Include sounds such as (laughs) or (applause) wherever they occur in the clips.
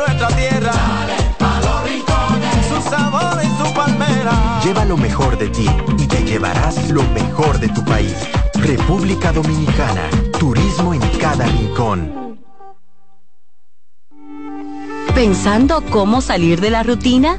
nuestra tierra. Dale pa los rincones. Su sabor y su palmera. Lleva lo mejor de ti y te llevarás lo mejor de tu país. República Dominicana. Turismo en cada rincón. ¿Pensando cómo salir de la rutina?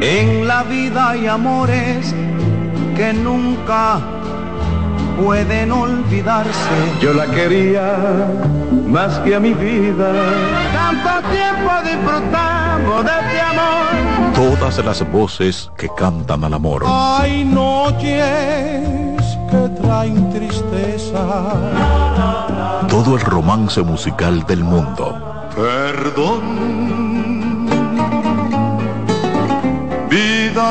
En la vida hay amores que nunca pueden olvidarse. Yo la quería más que a mi vida. Tanto tiempo disfrutamos de este amor. Todas las voces que cantan al amor. Hay noches que traen tristeza. Todo el romance musical del mundo. Perdón.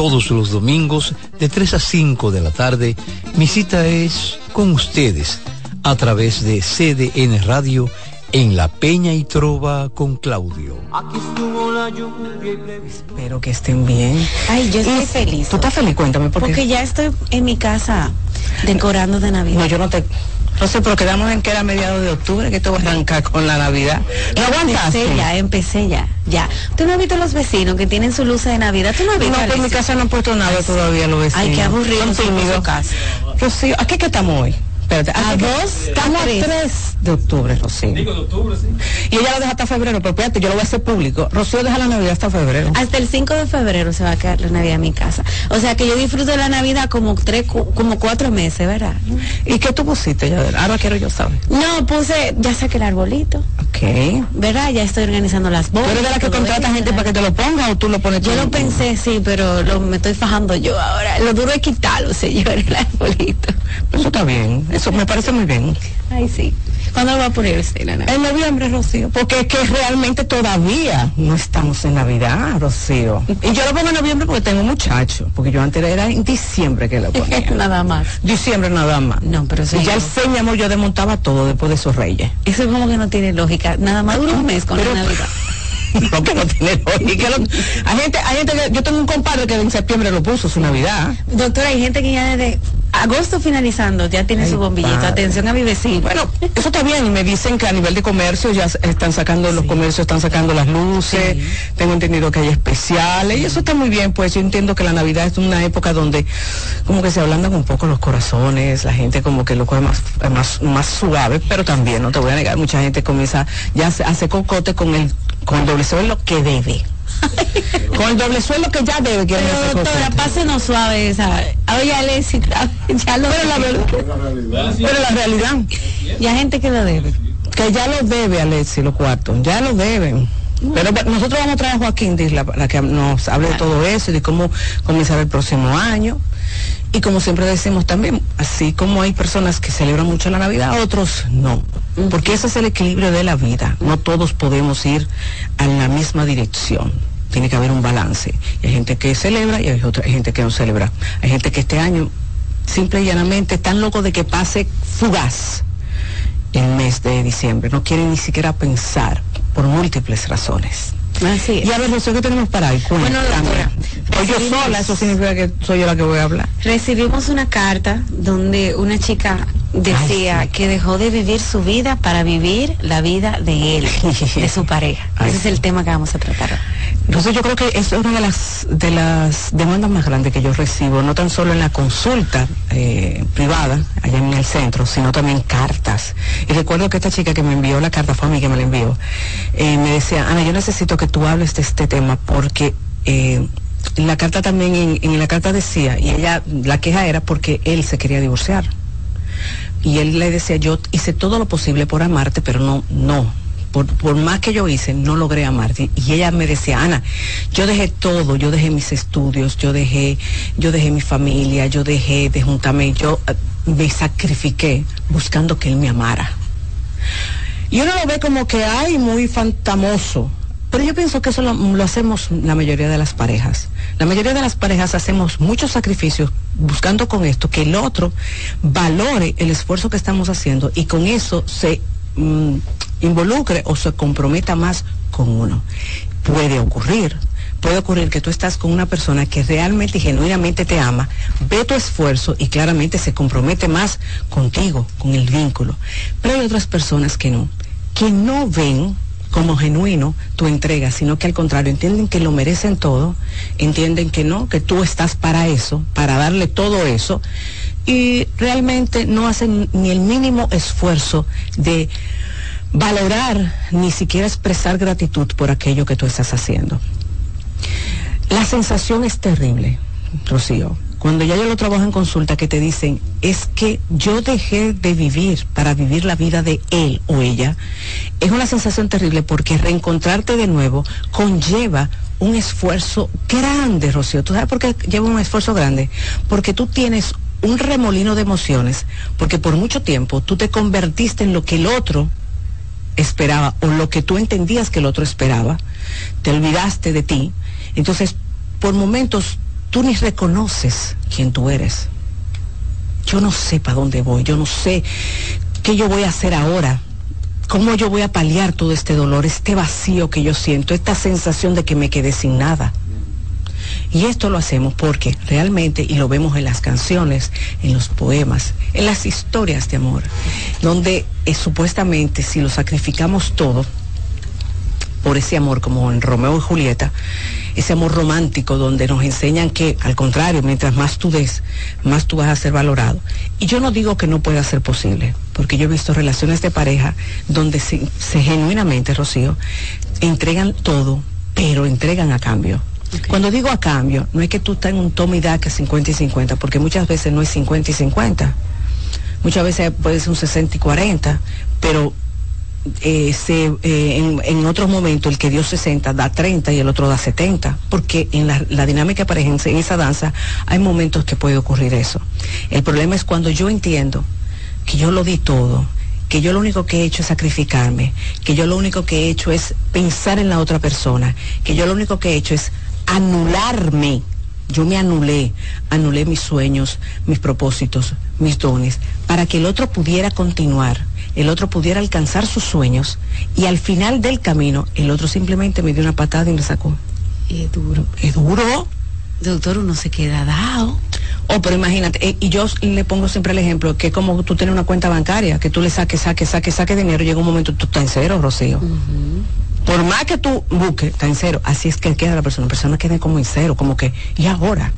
Todos los domingos de 3 a 5 de la tarde, mi cita es con ustedes a través de CDN Radio en La Peña y Trova con Claudio. Aquí estuvo la lluvia y Espero que estén bien. Ay, yo estoy feliz. ¿Tú estás feliz? Cuéntame por qué. Porque ya estoy en mi casa decorando de Navidad. No, yo no te... No sé, pero quedamos en que era mediados de octubre, que esto va a arrancar con la Navidad. ¿No aguantaste? Empecé ya, empecé ya, ya. ¿Tú no has visto los vecinos que tienen su luz de Navidad? ¿Tú no has No, visto? pues en mi casa no han puesto nada todavía los vecinos. Ay, qué aburrido Son tímidos. Rocío, ¿a qué que estamos hoy? Espérate, a dos, estamos a 3 de octubre, Rocío. Digo de octubre, sí. Y ella lo deja hasta febrero, pero espérate, yo lo voy a hacer público. Rocío deja la Navidad hasta febrero. Hasta el 5 de febrero se va a quedar la Navidad en mi casa. O sea que yo disfruto de la Navidad como tres, cu- como cuatro meses, ¿verdad? ¿Y qué tú pusiste, ya? Ahora quiero yo saber. No, puse, ya saqué el arbolito, Ok. ¿verdad? Ya estoy organizando las ¿Tú bolas. eres de la que contrata gente ¿verdad? para que te lo ponga o tú lo pones Yo lo pensé, sí, pero lo, me estoy fajando yo ahora. Lo duro es quitarlo, señor, el arbolito. Eso está bien, eso me parece muy bien. Ay, sí. ¿Cuándo lo va a poner usted, la Navidad? En noviembre, Rocío, porque es que realmente todavía no estamos en Navidad, Rocío. Y yo lo pongo en noviembre porque tengo muchachos, porque yo antes era en diciembre que lo (laughs) ponía. Nada más. diciembre nada más. No, pero sí. Y ya el 6, mi amor, yo desmontaba todo después de esos reyes. Eso como que no tiene lógica. Nada más dura un mes con Pero- la Navidad. (laughs) (laughs) No, que no tiene lógica. Lo- Hay gente, hay gente que, yo tengo un compadre que en septiembre lo puso, su Navidad. Doctora, hay gente que ya desde agosto finalizando ya tiene Ay, su bombillito. padre. Atención a mi vecino. Bueno, eso está bien me dicen que a nivel de comercio ya están sacando, los comercios están sacando las luces, tengo entendido que hay especiales y eso está muy bien, pues yo entiendo que la Navidad es una época donde como que se ablandan un poco los corazones, la gente como que lo coge más, más, más suave, pero también, no te voy a negar, mucha gente comienza ya a hacer cocote con el, con el doble sueldo que debe. con el doble sueldo que ya debe, quieren Pero doctora, pásenos suave esa. Oye, Alexi, (laughs) ya lo Pero la verdad, pero la realidad. Y hay gente que lo debe. que ya lo debe Alexi los cuartos, ya lo deben. Pero nosotros vamos a traer a Joaquín Disla para que nos hable de todo eso y de cómo comenzar el próximo año. Y como siempre decimos también, así como hay personas que celebran mucho la Navidad, otros no. Porque ese es el equilibrio de la vida. No todos podemos ir a la misma dirección. Tiene que haber un balance. Y hay gente que celebra y hay otra hay gente que no celebra. Hay gente que este año simple y llanamente están locos de que pase fugaz el mes de diciembre. No quieren ni siquiera pensar por múltiples razones. Así es. Y a ver, Rocío, ¿qué tenemos para hoy? Bueno, doctora, Soy yo recibimos- sola, eso significa que soy yo la que voy a hablar. Recibimos una carta donde una chica decía Ay, sí. que dejó de vivir su vida para vivir la vida de él, (laughs) de su pareja. Ay, Ese es el tema que vamos a tratar. Entonces yo creo que es una de las de las demandas más grandes que yo recibo, no tan solo en la consulta eh, privada, allá en el centro, sino también cartas. Y recuerdo que esta chica que me envió la carta, fue a mí que me la envió, eh, me decía, Ana, yo necesito que tú hables de este tema porque eh, la carta también, en, en la carta decía, y ella, la queja era porque él se quería divorciar. Y él le decía, yo hice todo lo posible por amarte, pero no, no. Por, por más que yo hice, no logré amarte. Y ella me decía, Ana, yo dejé todo, yo dejé mis estudios, yo dejé, yo dejé mi familia, yo dejé de juntarme, yo eh, me sacrifiqué buscando que él me amara. Y uno lo ve como que hay muy fantamoso. Pero yo pienso que eso lo, hacemos la mayoría de las parejas. La mayoría de las parejas hacemos muchos sacrificios buscando con esto que el otro valore el esfuerzo que estamos haciendo y con eso se mm, involucre o se comprometa más con uno. Puede ocurrir, puede ocurrir que tú estás con una persona que realmente y genuinamente te ama, ve tu esfuerzo y claramente se compromete más contigo, con el vínculo. Pero hay otras personas que no, que no ven como genuino tu entrega, sino que al contrario, entienden que lo merecen todo, entienden que no, que tú estás para eso, para darle todo eso, y realmente no hacen ni el mínimo esfuerzo de valorar, ni siquiera expresar gratitud por aquello que tú estás haciendo. La sensación es terrible, Rocío. Cuando ya yo lo trabajo en consulta, que te dicen, es que yo dejé de vivir para vivir la vida de él o ella, es una sensación terrible porque reencontrarte de nuevo conlleva un esfuerzo grande, Rocío. ¿Tú sabes por qué lleva un esfuerzo grande? Porque tú tienes un remolino de emociones, porque por mucho tiempo tú te convertiste en lo que el otro esperaba o lo que tú entendías que el otro esperaba, te olvidaste de ti, entonces por momentos tú ni reconoces quién tú eres. Yo no sé para dónde voy, yo no sé qué yo voy a hacer ahora, cómo yo voy a paliar todo este dolor, este vacío que yo siento, esta sensación de que me quedé sin nada. Y esto lo hacemos porque realmente, y lo vemos en las canciones, en los poemas, en las historias de amor, donde eh, supuestamente si lo sacrificamos todo, por ese amor, como en Romeo y Julieta, ese amor romántico donde nos enseñan que, al contrario, mientras más tú des, más tú vas a ser valorado. Y yo no digo que no pueda ser posible, porque yo he visto relaciones de pareja donde se, se genuinamente, Rocío, entregan todo, pero entregan a cambio. Cuando digo a cambio, no es que tú estás en un toma y da que 50 y 50, porque muchas veces no es 50 y 50. Muchas veces puede ser un 60 y 40, pero eh, se, eh, en, otros momentos el que dio 60 da 30 y el otro da 70, porque en la, la dinámica pareja en, en esa danza hay momentos que puede ocurrir eso. El problema es cuando yo entiendo que yo lo di todo, que yo lo único que he hecho es sacrificarme, que yo lo único que he hecho es pensar en la otra persona, que yo lo único que he hecho es anularme. Yo me anulé, anulé mis sueños, mis propósitos, mis dones, para que el otro pudiera continuar, el otro pudiera alcanzar sus sueños y al final del camino el otro simplemente me dio una patada y me sacó. Y es duro. Es duro. Doctor, uno se queda dado. Oh, pero imagínate, eh, y yo le pongo siempre el ejemplo, que es como tú tienes una cuenta bancaria, que tú le saques, saques, saques, saques dinero, llega un momento tú estás en cero, Rocío. Por más que tú busques, está en cero. Así es que queda la persona. La persona queda como en cero, como que, ¿y ahora?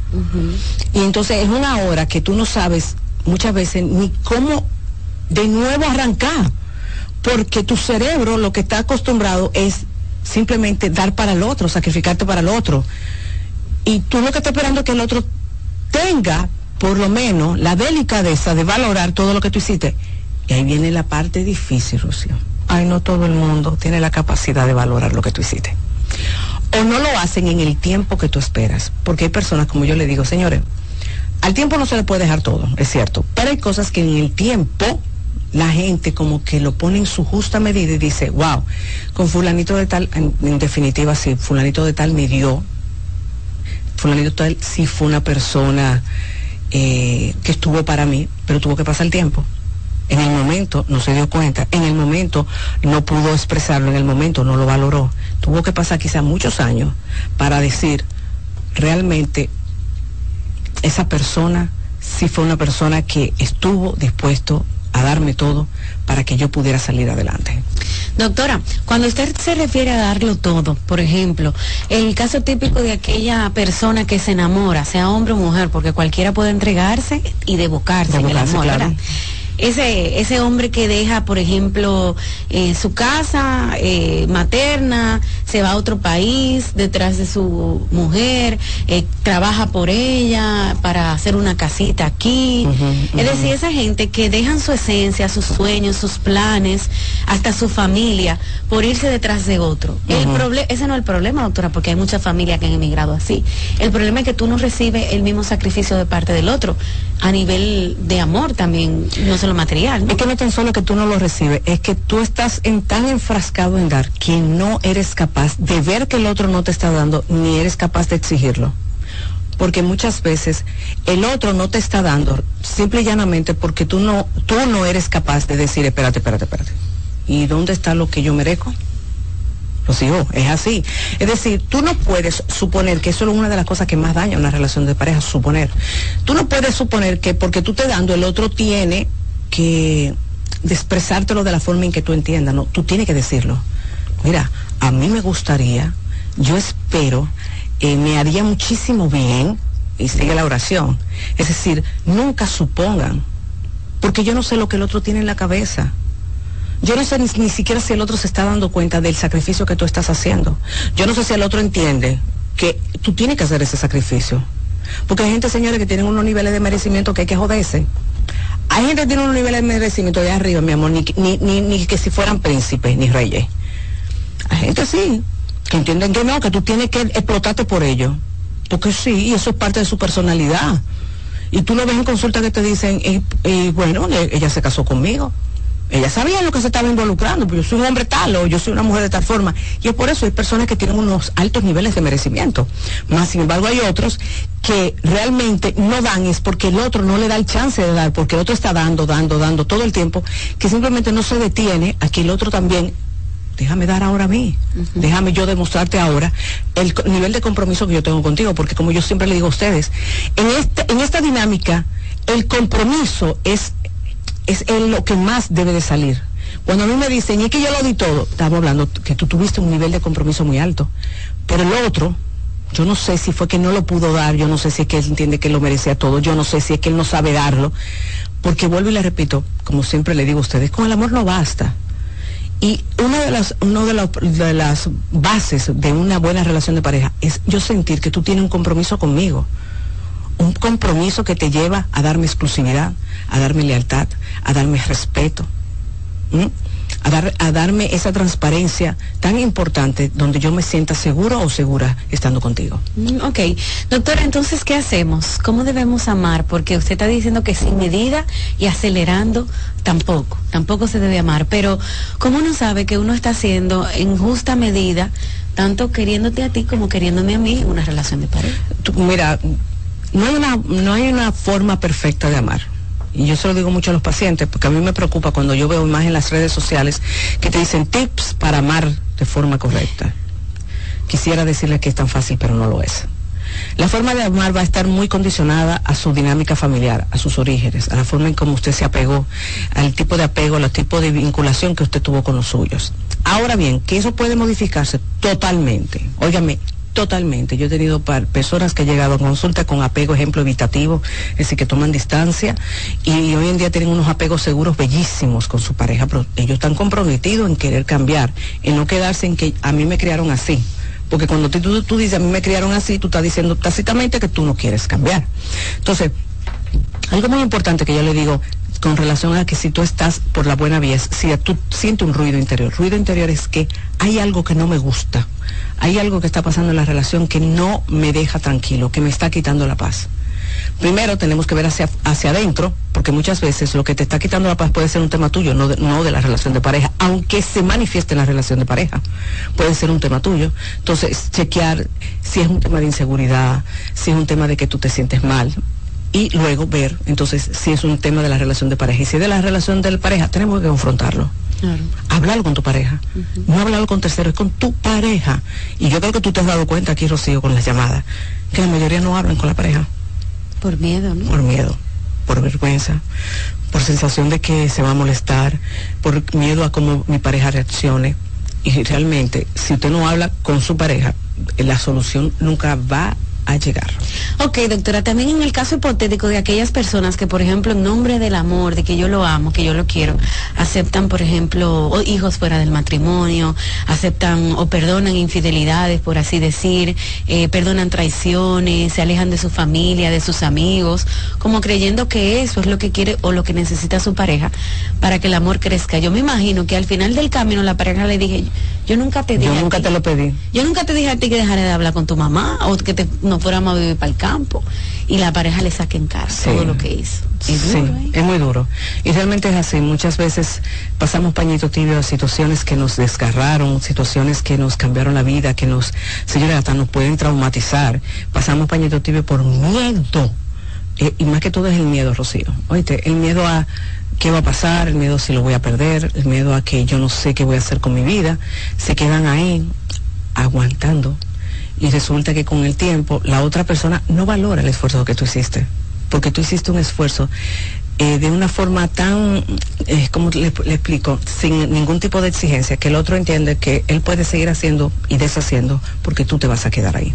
Y entonces es una hora que tú no sabes muchas veces ni cómo de nuevo arrancar. Porque tu cerebro lo que está acostumbrado es simplemente dar para el otro, sacrificarte para el otro. Y tú lo que estás esperando es que el otro tenga, por lo menos, la delicadeza de valorar todo lo que tú hiciste. Y ahí viene la parte difícil, Rocío. Ay, no todo el mundo tiene la capacidad de valorar lo que tú hiciste. O no lo hacen en el tiempo que tú esperas. Porque hay personas, como yo le digo, señores, al tiempo no se le puede dejar todo, es cierto. Pero hay cosas que en el tiempo la gente como que lo pone en su justa medida y dice, wow, con fulanito de tal, en, definitiva, sí, fulanito de tal me dio, fulanito de tal sí fue una persona eh, que estuvo para mí, pero tuvo que pasar el tiempo. En el momento no se dio cuenta, en el momento no pudo expresarlo, en el momento no lo valoró. Tuvo que pasar quizás muchos años para decir, realmente esa persona sí fue una persona que estuvo dispuesto a darme todo para que yo pudiera salir adelante. Doctora, cuando usted se refiere a darlo todo, por ejemplo, el caso típico de aquella persona que se enamora, sea hombre o mujer, porque cualquiera puede entregarse y devocarse en el amor, claro. Ese, ese hombre que deja, por ejemplo, eh, su casa eh, materna, se va a otro país detrás de su mujer, eh, trabaja por ella para hacer una casita aquí. es decir, esa gente que dejan su esencia, sus sueños, sus planes, hasta su familia, por irse detrás de otro. Ujú. proble- ese no es el problema, doctora, porque hay muchas familias que han emigrado así. El problema es que tú no recibes el mismo sacrificio de parte del otro, a nivel de amor también, no material. Es que no tan solo que tú no lo recibes, es que tú estás en, tan enfrascado en dar que no eres capaz de ver que el otro no te está dando, ni eres capaz de exigirlo. Porque muchas veces el otro no te está dando, simple y llanamente porque tú no, tú no eres capaz de decir, espérate, espérate, espérate. ¿Y dónde está lo que yo merezco? Rocío, es así. Es decir, tú no puedes suponer que eso es una de las cosas que más daña una relación de pareja, suponer. Tú no puedes suponer que porque tú te dando, el otro tiene que expresártelo de la forma en que tú entiendas, no, tú tienes que decirlo. Mira, a mí me gustaría, yo espero, eh, me haría muchísimo bien, y sigue la oración. Es decir, nunca supongan, porque yo no sé lo que el otro tiene en la cabeza. Yo no sé ni, ni siquiera si el otro se está dando cuenta del sacrificio que tú estás haciendo. Yo no sé si el otro entiende que tú tienes que hacer ese sacrificio. Porque hay gente, señores, que tienen unos niveles de merecimiento que hay que joderse. Hay gente que tiene unos niveles de merecimiento de arriba, mi amor, ni, ni, ni, ni que si fueran príncipes ni reyes. Hay gente sí, que entienden que no, que tú tienes que explotarte por ello. Porque sí, y eso es parte de su personalidad. Y tú lo ves en consulta que te dicen, y, bueno, ella se casó conmigo. Ella sabía en lo que se estaba involucrando, pues yo soy un hombre tal o yo soy una mujer de tal forma. Y es por eso hay personas que tienen unos altos niveles de merecimiento. Más sin embargo hay otros que realmente no dan, es porque el otro no le da el chance de dar, porque el otro está dando, dando, dando todo el tiempo, que simplemente no se detiene a que el otro también déjame dar ahora a mí, déjame yo demostrarte ahora el nivel de compromiso que yo tengo contigo, porque como yo siempre le digo a ustedes, en, este, en esta dinámica el compromiso es, es el- lo que más debe de salir. Cuando a mí me dicen, y que yo lo di todo, estamos hablando que tú tuviste un nivel de compromiso muy alto. Pero el otro, yo no sé si fue que no lo pudo dar, yo no sé si es que él entiende que lo merecía todo, yo no sé si es que él no sabe darlo, porque vuelvo y le repito, como siempre le digo a ustedes, con el amor no basta. Y una de las, de las bases de una buena relación de pareja es yo sentir que tú tienes un compromiso conmigo un compromiso que te lleva a darme exclusividad, a darme lealtad, a darme respeto, a, dar, a darme esa transparencia tan importante donde yo me sienta seguro o segura estando contigo. Mm, ok, doctora, entonces, ¿qué hacemos? ¿Cómo debemos amar? Porque usted está diciendo que sin medida y acelerando, tampoco, tampoco se debe amar, pero ¿cómo uno sabe que uno está haciendo en justa medida? tanto queriéndote a ti como queriéndome a mí una relación de pareja. mira, no hay una, no hay una forma perfecta de amar. Y yo se lo digo mucho a los pacientes, porque a mí me preocupa cuando yo veo más en las redes sociales que te dicen tips para amar de forma correcta. Quisiera decirles que es tan fácil, pero no lo es. La forma de amar va a estar muy condicionada a su dinámica familiar, a sus orígenes, a la forma en cómo usted se apegó, al tipo de apego, al tipo de vinculación que usted tuvo con los suyos. Ahora bien, que eso puede modificarse totalmente. Óigame, Totalmente. Yo he tenido personas que han llegado a consulta con apego, ejemplo, evitativo, es decir, que toman distancia y, hoy en día tienen unos apegos seguros bellísimos con su pareja, pero ellos están comprometidos en querer cambiar, en no quedarse en que a mí me criaron así. Porque cuando tú, tú dices a mí me criaron así, tú estás diciendo tácitamente que tú no quieres cambiar. Entonces, algo muy importante que yo le digo, con relación a que si tú estás por la buena vía, si tú sientes un ruido interior. Ruido interior es que hay algo que no me gusta, hay algo que está pasando en la relación que no me deja tranquilo, que me está quitando la paz. Primero tenemos que ver hacia, hacia adentro, porque muchas veces lo que te está quitando la paz puede ser un tema tuyo, no de, no de la relación de pareja, aunque se manifieste en la relación de pareja, puede ser un tema tuyo. Entonces, chequear si es un tema de inseguridad, si es un tema de que tú te sientes mal, y luego ver entonces si es un tema de la relación de pareja. Y si es de la relación de pareja, tenemos que confrontarlo. Claro. Hablarlo con tu pareja. No hablarlo con terceros, es con tu pareja. Y yo creo que tú te has dado cuenta aquí, Rocío, con las llamadas, que la mayoría no hablan con la pareja. Por miedo, ¿no? Por miedo, por vergüenza, por sensación de que se va a molestar, por miedo a cómo mi pareja reaccione. Y realmente, si usted no habla con su pareja, la solución nunca va a llegar. Ok, doctora, también en el caso hipotético de aquellas personas que, por ejemplo, en nombre del amor, de que yo lo amo, que yo lo quiero, aceptan, por ejemplo, hijos fuera del matrimonio, aceptan o perdonan infidelidades, por así decir, eh, perdonan traiciones, se alejan de su familia, de sus amigos, como creyendo que eso es lo que quiere o lo que necesita su pareja para que el amor crezca. Yo me imagino que al final del camino la pareja le dije, yo nunca te dije. Yo nunca te lo pedí. Yo nunca te dije a ti que dejaras de hablar con tu mamá o que te no fuéramos a vivir para el campo y la pareja le saque en cara todo lo que hizo. Es sí, ¿eh? es muy duro. Y realmente es así. Muchas veces pasamos pañito tibio a situaciones que nos desgarraron, situaciones que nos cambiaron la vida, que nos, señores, hasta nos pueden traumatizar. Pasamos pañito tibio por miedo. Eh, y más que todo es el miedo, Rocío. Oíste, el miedo a qué va a pasar, el miedo si lo voy a perder, el miedo a que yo no sé qué voy a hacer con mi vida. Se quedan ahí aguantando y resulta que con el tiempo la otra persona no valora el esfuerzo que tú hiciste, porque tú hiciste un esfuerzo eh, de una forma tan, eh, como le, explico, sin ningún tipo de exigencia, que el otro entiende que él puede seguir haciendo y deshaciendo porque tú te vas a quedar ahí.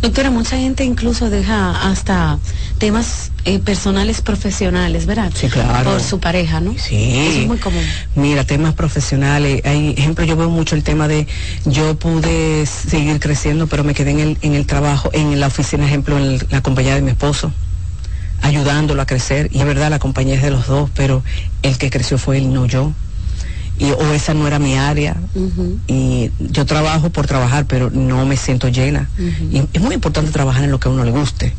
Doctora, mucha gente incluso deja hasta temas eh, personales profesionales, ¿verdad? Sí, claro. Por su pareja, ¿no? Sí. Eso es muy común. Mira, temas profesionales. Hay ejemplo, yo veo mucho el tema de yo pude seguir creciendo, pero me quedé en el, en el trabajo, en la oficina, ejemplo, en la compañía de mi esposo ayudándolo a crecer. Y es verdad, la compañía es de los dos, pero el que creció fue él, no yo o esa no era mi área. Y yo trabajo por trabajar, pero no me siento llena. Y es muy importante trabajar en lo que a uno le guste.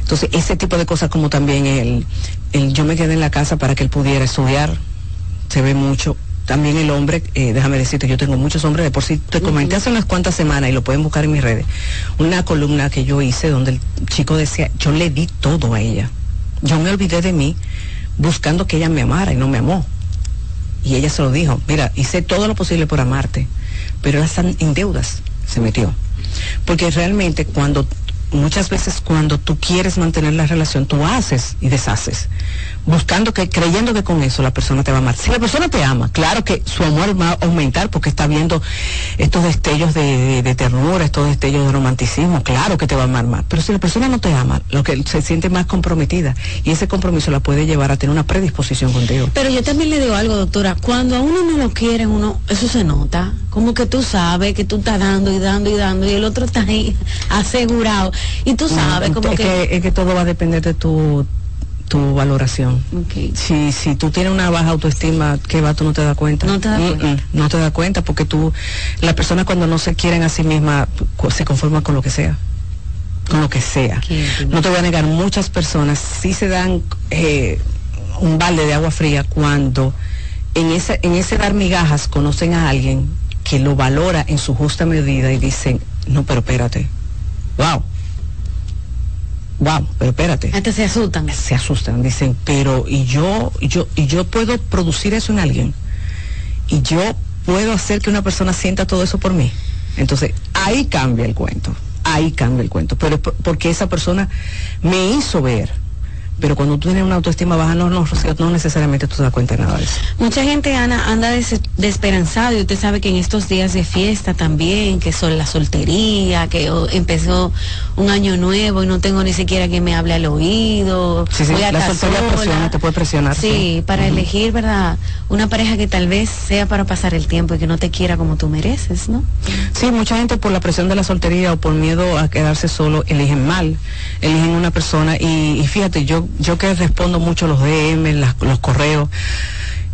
Entonces, ese tipo de cosas como también el, el yo me quedé en la casa para que él pudiera estudiar, se ve mucho. También el hombre, eh, déjame decirte, yo tengo muchos hombres, de por sí te comenté hace unas cuantas semanas y lo pueden buscar en mis redes, una columna que yo hice donde el chico decía, yo le di todo a ella. Yo me olvidé de mí buscando que ella me amara y no me amó. Y ella se lo dijo, mira, hice todo lo posible por amarte, pero están en deudas, se metió. Porque realmente cuando, muchas veces cuando tú quieres mantener la relación, tú haces y deshaces. Buscando que, creyendo que con eso la persona te va a amar. Si la persona te ama, claro que su amor va a aumentar porque está viendo estos destellos de, ternura, estos destellos de romanticismo, claro que te va a amar más. Pero si la persona no te ama, lo que se siente más comprometida y ese compromiso la puede llevar a tener una predisposición contigo. Pero yo también le digo algo, doctora, cuando a uno no lo quiere, uno, eso se nota, como que tú sabes que tú estás dando y dando y dando y el otro está ahí (laughs) asegurado y tú sabes como que... Es que todo va a depender de tu tu valoración. Si, si tú tienes una baja autoestima, ¿qué va? Tú no te das cuenta. No te das cuenta. no te das cuenta porque tú, las personas cuando no se quieren a sí mismas, se conforman con lo que sea. Con lo que sea. No te voy a negar, muchas personas sí se dan eh, un balde de agua fría cuando en ese, en ese dar migajas conocen a alguien que lo valora en su justa medida y dicen, no, pero espérate. Wow wow, pero espérate. Antes se asustan. Se asustan, dicen, pero y yo, y yo, y yo puedo producir eso en alguien. Y yo puedo hacer que una persona sienta todo eso por mí. Entonces, ahí cambia el cuento. Ahí cambia el cuento. Pero porque esa persona me hizo ver pero cuando tú tienes una autoestima baja, no, no, no necesariamente tú te das cuenta de nada de eso. Mucha gente, Ana, anda desesperanzado y usted sabe que en estos días de fiesta también, que son la soltería, que empezó un año nuevo y no tengo ni siquiera que me hable al oído. Sí, sí, la soltería presiona, te puede presionar. Sí, para elegir, ¿verdad? Una pareja que tal vez sea para pasar el tiempo y que no te quiera como tú mereces, ¿no? Sí, mucha gente por la presión de la soltería o por miedo a quedarse solo, eligen mal, eligen una persona y, y fíjate, yo yo que respondo mucho los DM, los correos,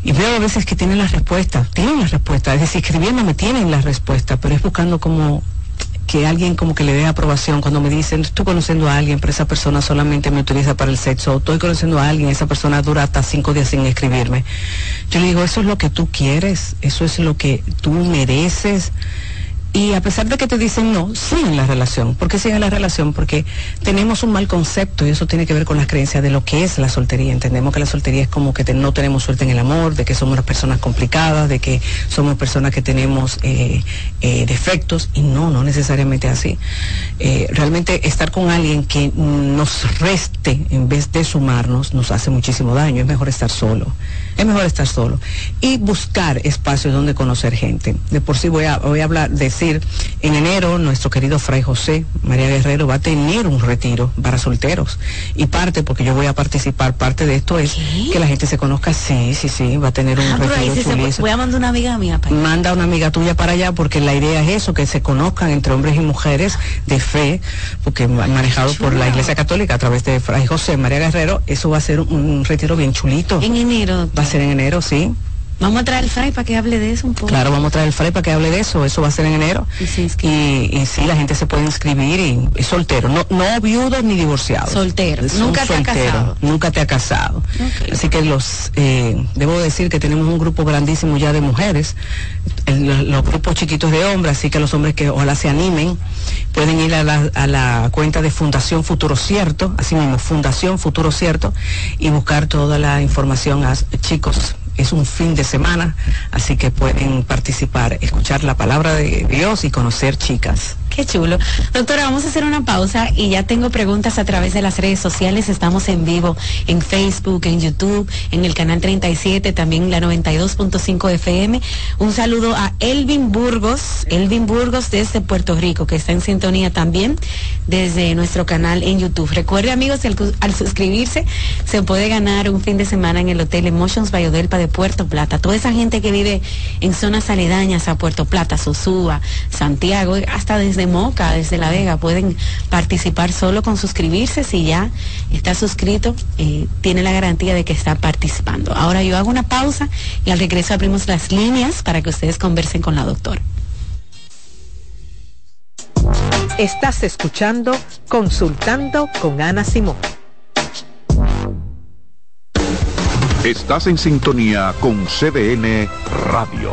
y veo a veces que tienen la respuesta, tienen la respuesta, es decir, escribiéndome tienen la respuesta, pero es buscando como que alguien como que le dé aprobación cuando me dicen, estoy conociendo a alguien, pero esa persona solamente me utiliza para el sexo, o estoy conociendo a alguien, esa persona dura hasta cinco días sin escribirme. Yo le digo, eso es lo que tú quieres, eso es lo que tú mereces. Y a pesar de que te dicen no, siguen la relación. ¿Por qué siguen la relación? Porque tenemos un mal concepto y eso tiene que ver con las creencias de lo que es la soltería. Entendemos que la soltería es como que no tenemos suerte en el amor, de que somos personas complicadas, de que somos personas que tenemos eh, eh, defectos y no, no necesariamente así. Eh, realmente estar con alguien que nos reste en vez de sumarnos nos hace muchísimo daño. Es mejor estar solo. Es mejor estar solo. Y buscar espacios donde conocer gente. De por sí voy a, voy a hablar de decir, en enero nuestro querido Fray José María Guerrero va a tener un retiro para solteros. Y parte, porque yo voy a participar, parte de esto es que la gente se conozca, sí, sí, sí, va a tener un ah, retiro Voy a mandar una amiga mía para allá. Manda una amiga tuya para allá, porque la idea es eso, que se conozcan entre hombres y mujeres de fe, porque manejado por la Iglesia Católica a través de Fray José María Guerrero, eso va a ser un retiro bien chulito. En enero. Va a ser en enero, sí. Vamos a traer el Fray para que hable de eso un poco. Claro, vamos a traer el Fray para que hable de eso. Eso va a ser en enero. Y, sí, y, sí, la gente se puede inscribir y es soltero. No, no viudo ni divorciado. Soltero. Nunca te ha casado. Nunca te ha casado. Así que los, eh, debo decir que tenemos un grupo grandísimo ya de mujeres, los, grupos chiquitos de hombres, así que los hombres que ojalá se animen pueden ir a la, a la cuenta de Fundación Futuro Cierto, así mismo, Fundación Futuro Cierto, y buscar toda la información a chicos es un fin de semana, así que pueden participar, escuchar la palabra de Dios y conocer chicas. Qué chulo. Doctora, vamos a hacer una pausa y ya tengo preguntas a través de las redes sociales. Estamos en vivo en Facebook, en YouTube, en el canal 37, también la 92.5 FM. Un saludo a Elvin Burgos, Elvin Burgos desde Puerto Rico, que está en sintonía también desde nuestro canal en YouTube. Recuerde, amigos, al, suscribirse se puede ganar un fin de semana en el Hotel Emotions Bayodelpa de Puerto Plata. Toda esa gente que vive en zonas aledañas a Puerto Plata, Sosúa, Santiago, hasta desde Moca, desde La Vega, pueden participar solo con suscribirse. Si ya está suscrito, eh, tiene la garantía de que está participando. Ahora yo hago una pausa y al regreso abrimos las líneas para que ustedes conversen con la doctora. Estás escuchando Consultando con Ana Simón. Estás en sintonía con CDN Radio.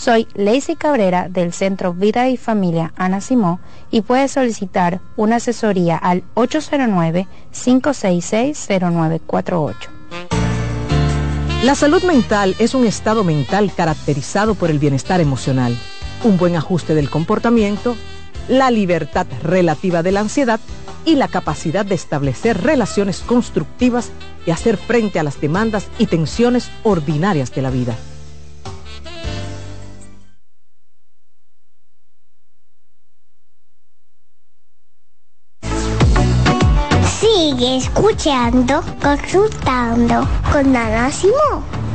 Soy Lacey Cabrera del Centro Vida y Familia Ana Simó y puedes solicitar una asesoría al 809-566-0948. La salud mental es un estado mental caracterizado por el bienestar emocional, un buen ajuste del comportamiento, la libertad relativa de la ansiedad y la capacidad de establecer relaciones constructivas y hacer frente a las demandas y tensiones ordinarias de la vida. Sigue escuchando, consultando con Ana Simón.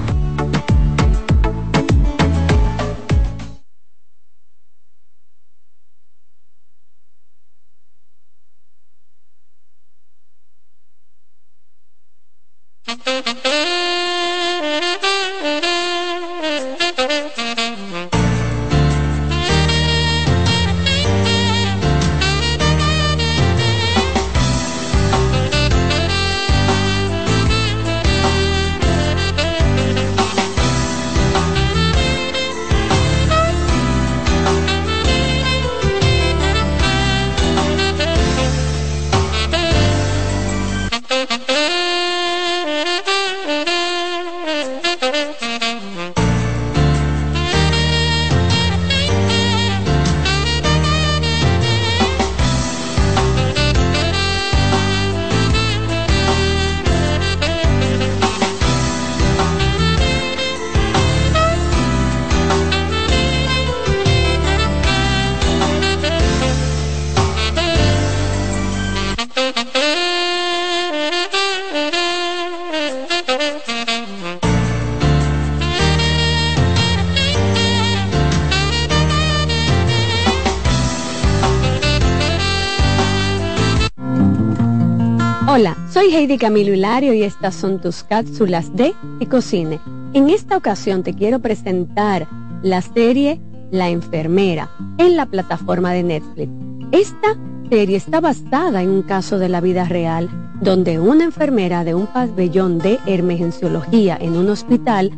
Soy Heidi Camilo Hilario y estas son tus cápsulas de Ecocine. En esta ocasión te quiero presentar la serie La enfermera en la plataforma de Netflix. Esta serie está basada en un caso de la vida real donde una enfermera de un pabellón de emergenciología en un hospital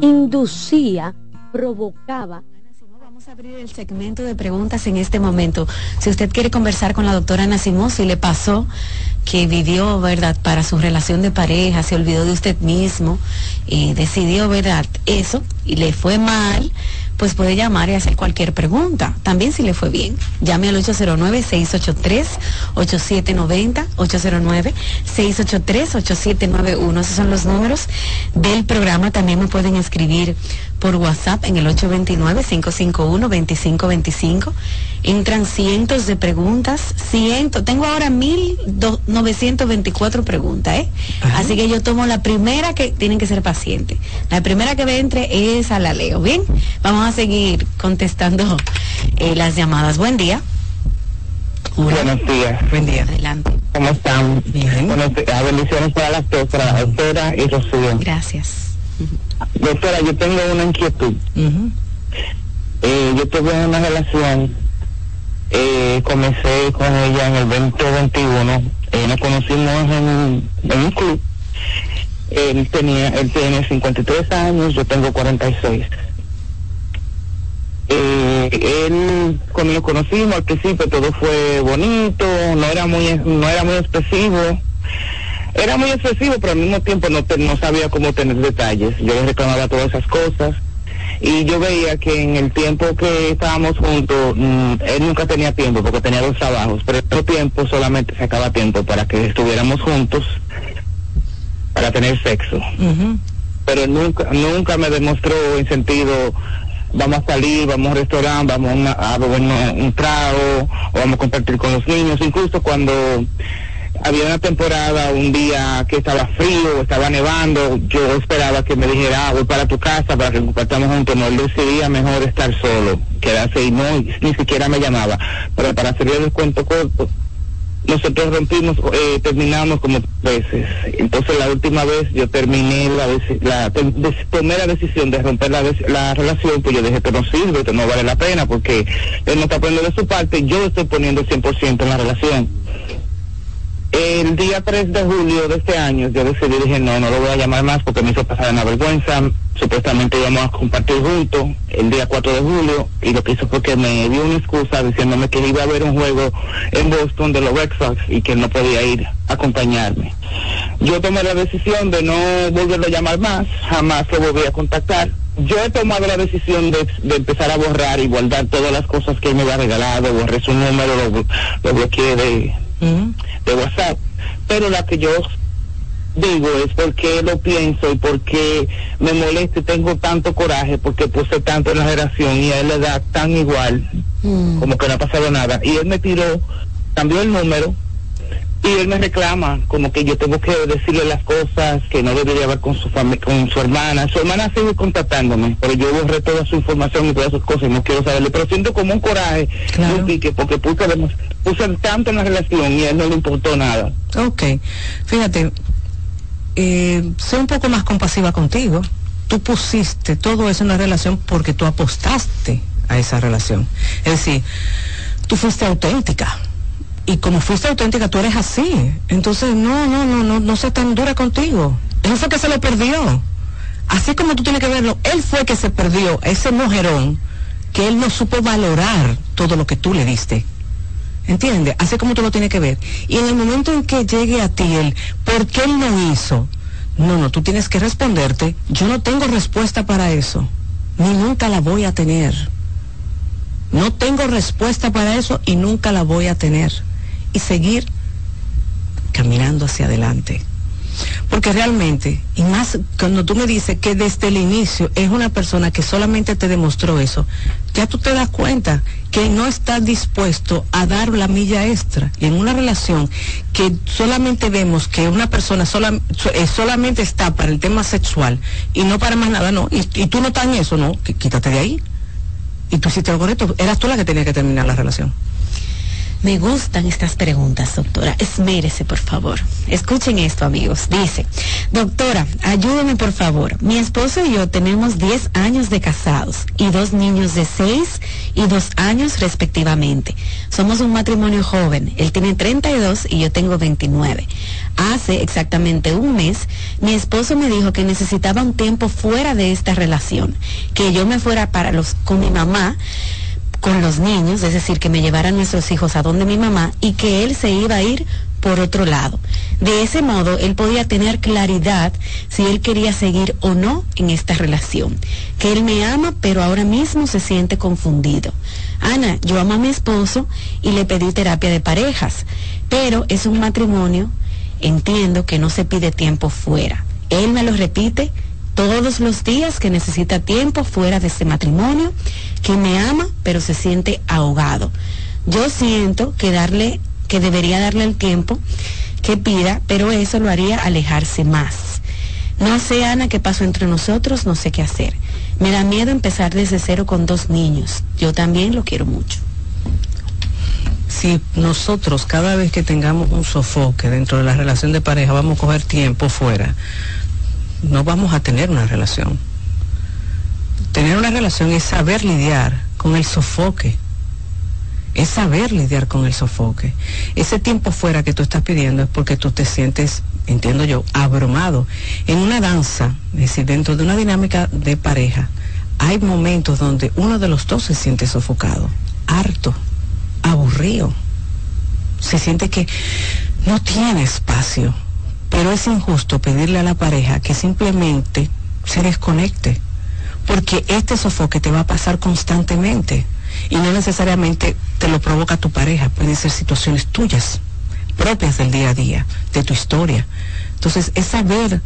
inducía, provocaba Vamos a abrir el segmento de preguntas en este momento. Si usted quiere conversar con la doctora Nacimó, si le pasó que vivió, ¿verdad?, para su relación de pareja, se olvidó de usted mismo, y decidió, ¿verdad?, eso, y le fue mal, pues puede llamar y hacer cualquier pregunta. También si le fue bien. Llame al 809-683-8790, 809-683-8791. Esos son los números del programa. También me pueden escribir por WhatsApp en el 829-551-2525. Entran cientos de preguntas, cientos. Tengo ahora 1924 preguntas, ¿eh? Así que yo tomo la primera que tienen que ser pacientes. La primera que me entre es a la leo. Bien, vamos a seguir contestando eh, las llamadas. Buen día. Buenos días. Buen día. Adelante. ¿Cómo están? Bien. Buenos días. Bendiciones para las dos, para la doctora y Rocío. Gracias. Doctora, yo tengo una inquietud. Eh, yo tuve una relación, eh, comencé con ella en el 2021, eh, nos conocimos en, en un club. Él tenía, él tiene 53 años, yo tengo 46. Eh, él, cuando nos conocimos al principio todo fue bonito, no era muy, no era muy expresivo. Era muy expresivo, pero al mismo tiempo no, te- no sabía cómo tener detalles. Yo le reclamaba todas esas cosas. Y yo veía que en el tiempo que estábamos juntos, mm, él nunca tenía tiempo porque tenía dos trabajos, pero en otro tiempo solamente sacaba tiempo para que estuviéramos juntos, para tener sexo. Pero nunca, nunca me demostró en sentido, vamos a salir, vamos a un restaurante, vamos a, una- un trago, o vamos a compartir con los niños, incluso cuando había una temporada, un día que estaba frío, estaba nevando, yo esperaba que me dijera, ah, voy para tu casa para que compartamos juntos, no, él decidía mejor estar solo, quedarse y no, ni siquiera me llamaba, pero para hacerle el cuento corto, nosotros rompimos, eh, terminamos como veces. Entonces la última vez yo terminé la, la tomé la decisión de romper la, la relación, pues yo dije que no sirve, esto no vale la pena porque él no está poniendo de su parte, yo estoy poniendo el 100% en la relación. El día 3 de julio de este año yo decidí, dije no, no lo voy a llamar más porque me hizo pasar una vergüenza, supuestamente íbamos a compartir juntos el día 4 de julio y lo que hizo fue que me dio una excusa diciéndome que iba a haber un juego en Boston de los Red Sox y que no podía ir a acompañarme. Yo tomé la decisión de no volverlo a llamar más, jamás lo volví a contactar. Yo he tomado la decisión de, empezar a borrar y guardar todas las cosas que él me había regalado, borré su número, lo, lo bloqueé de, de WhatsApp. Pero la que yo digo es porque lo pienso y porque me molesta y tengo tanto coraje porque puse tanto en la relación y a él le da tan igual como que no ha pasado nada. Y él me tiró, cambió el número y él me reclama como que yo tengo que decirle las cosas que no debería hablar con su familia, con su hermana. Su hermana sigue contactándome, pero yo borré toda su información y todas sus cosas y no quiero saberle. Pero siento como un coraje, un pique, porque puse, puse tanto en la relación y a él no le importó nada. Ok, fíjate, eh, sé un poco más compasiva contigo. Tú pusiste todo eso en la relación porque tú apostaste a esa relación. Es decir, tú fuiste auténtica. Y como fuiste auténtica, tú eres así. Entonces, no, no, no, no, no seas tan dura contigo. Él fue que se lo perdió. Así como tú tienes que verlo, él fue que se perdió, ese mujerón, que él no supo valorar todo lo que tú le diste. ¿Entiendes? Así como tú lo tienes que ver. Y en el momento en que llegue a ti él, ¿por qué él no hizo? No, no, tú tienes que responderte. Yo no tengo respuesta para eso. Ni nunca la voy a tener. No tengo respuesta para eso y nunca la voy a tener. Y seguir caminando hacia adelante. Porque realmente, y más cuando tú me dices que desde el inicio es una persona que solamente te demostró eso, ya tú te das cuenta que no está dispuesto a dar la milla extra. Y en una relación que solamente vemos que una persona sola- so- eh, solamente está para el tema sexual y no para más nada, no. Y, tú no estás en eso, no. Qu- Quítate de ahí. Y tú hiciste lo correcto. Eras tú la que tenía que terminar la relación. Me gustan estas preguntas, doctora. Esmérese, por favor. Escuchen esto, amigos. Dice, doctora, ayúdeme, por favor. Mi esposo y yo tenemos 10 años de casados y dos niños de 6 y 2 años respectivamente. Somos un matrimonio joven. Él tiene 32 y yo tengo 29. Hace exactamente un mes, mi esposo me dijo que necesitaba un tiempo fuera de esta relación, que yo me fuera para los con mi mamá con los niños, es decir, que me llevaran nuestros hijos a donde mi mamá y que él se iba a ir por otro lado. De ese modo, él podía tener claridad si él quería seguir o no en esta relación. Que él me ama, pero ahora mismo se siente confundido. Ana, yo amo a mi esposo y le pedí terapia de parejas, pero es un matrimonio, entiendo que no se pide tiempo fuera. Él me lo repite todos los días que necesita tiempo fuera de ese matrimonio, que me ama, pero se siente ahogado. Yo siento que darle, que debería darle el tiempo que pida, pero eso lo haría alejarse más. No sé, Ana, qué pasó entre nosotros, no sé qué hacer. Me da miedo empezar desde cero con dos niños. Yo también lo quiero mucho. Si nosotros cada vez que tengamos un sofoque dentro de la relación de pareja vamos a coger tiempo fuera, no vamos a tener una relación. Tener una relación es saber lidiar con el sofoque. Es saber lidiar con el sofoque. Ese tiempo fuera que tú estás pidiendo es porque tú te sientes, entiendo yo, abrumado. En una danza, es decir, dentro de una dinámica de pareja, hay momentos donde uno de los dos se siente sofocado, harto, aburrido. Se siente que no tiene espacio pero es injusto pedirle a la pareja que simplemente se desconecte, porque este sofoque te va a pasar constantemente y no necesariamente te lo provoca tu pareja, pueden ser situaciones tuyas, propias del día a día, de tu historia. Entonces es saber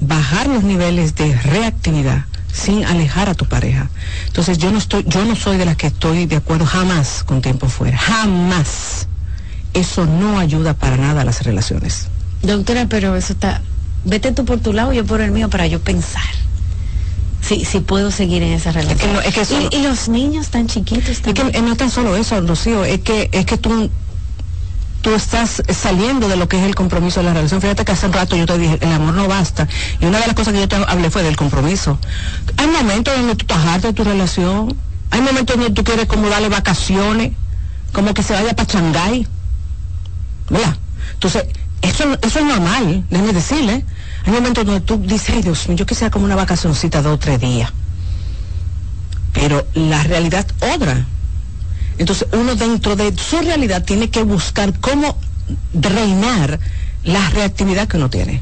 bajar los niveles de reactividad sin alejar a tu pareja. Entonces yo no estoy, yo no soy de las que estoy de acuerdo jamás con tiempo fuera, jamás. Eso no ayuda para nada a las relaciones. Doctora, pero eso está... Vete tú por tu lado, y yo por el mío, para yo pensar. Si, si puedo seguir en esa relación. y, los niños tan chiquitos también. Es que no tan solo eso, Rocío, es que, es que tú tú estás saliendo de lo que es el compromiso de la relación. Fíjate que hace un rato yo te dije, el amor no basta. Y una de las cosas que yo te hablé fue del compromiso. Hay momentos donde tú estás de tu relación. Hay momentos donde tú quieres como darle vacaciones, como que se vaya para Shanghái. ¿Verdad? Entonces, eso, eso es normal, déjeme decirle. Hay momentos donde tú dices, ay Dios mío, yo quisiera como una vacacioncita de o tres días. Pero la realidad otra. Entonces uno dentro de su realidad tiene que buscar cómo reinar la reactividad que uno tiene.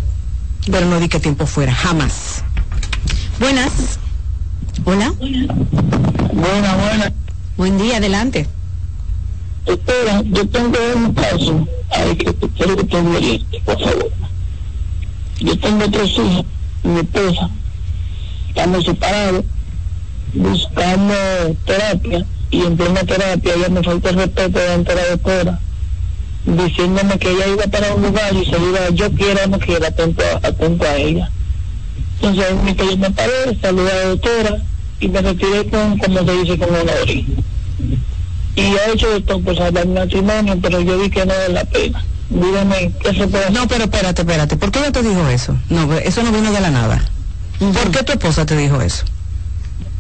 Pero no di que tiempo fuera, jamás. Buenas. Hola. Buena, buena. Buen día, adelante. Espera, yo tengo un caso Ay, que quiero que te mueres, por favor. Yo tengo tres hijos, mi esposa, estamos separados, buscando terapia, y en plena terapia ya me falta el respeto delante de la doctora, diciéndome que ella iba para un lugar y se yo quiera o no quiera, atento atento a ella. Entonces, yo me paré, saludé a la doctora y me retiré con, como se dice, con honor y ha hecho esto pues hablar matrimonio, pero yo vi que no vale la pena. Dígame, ¿qué se puede No, pero espérate, espérate, ¿por qué ella te dijo eso? No, eso no vino de la nada. ¿Por qué tu esposa te dijo eso?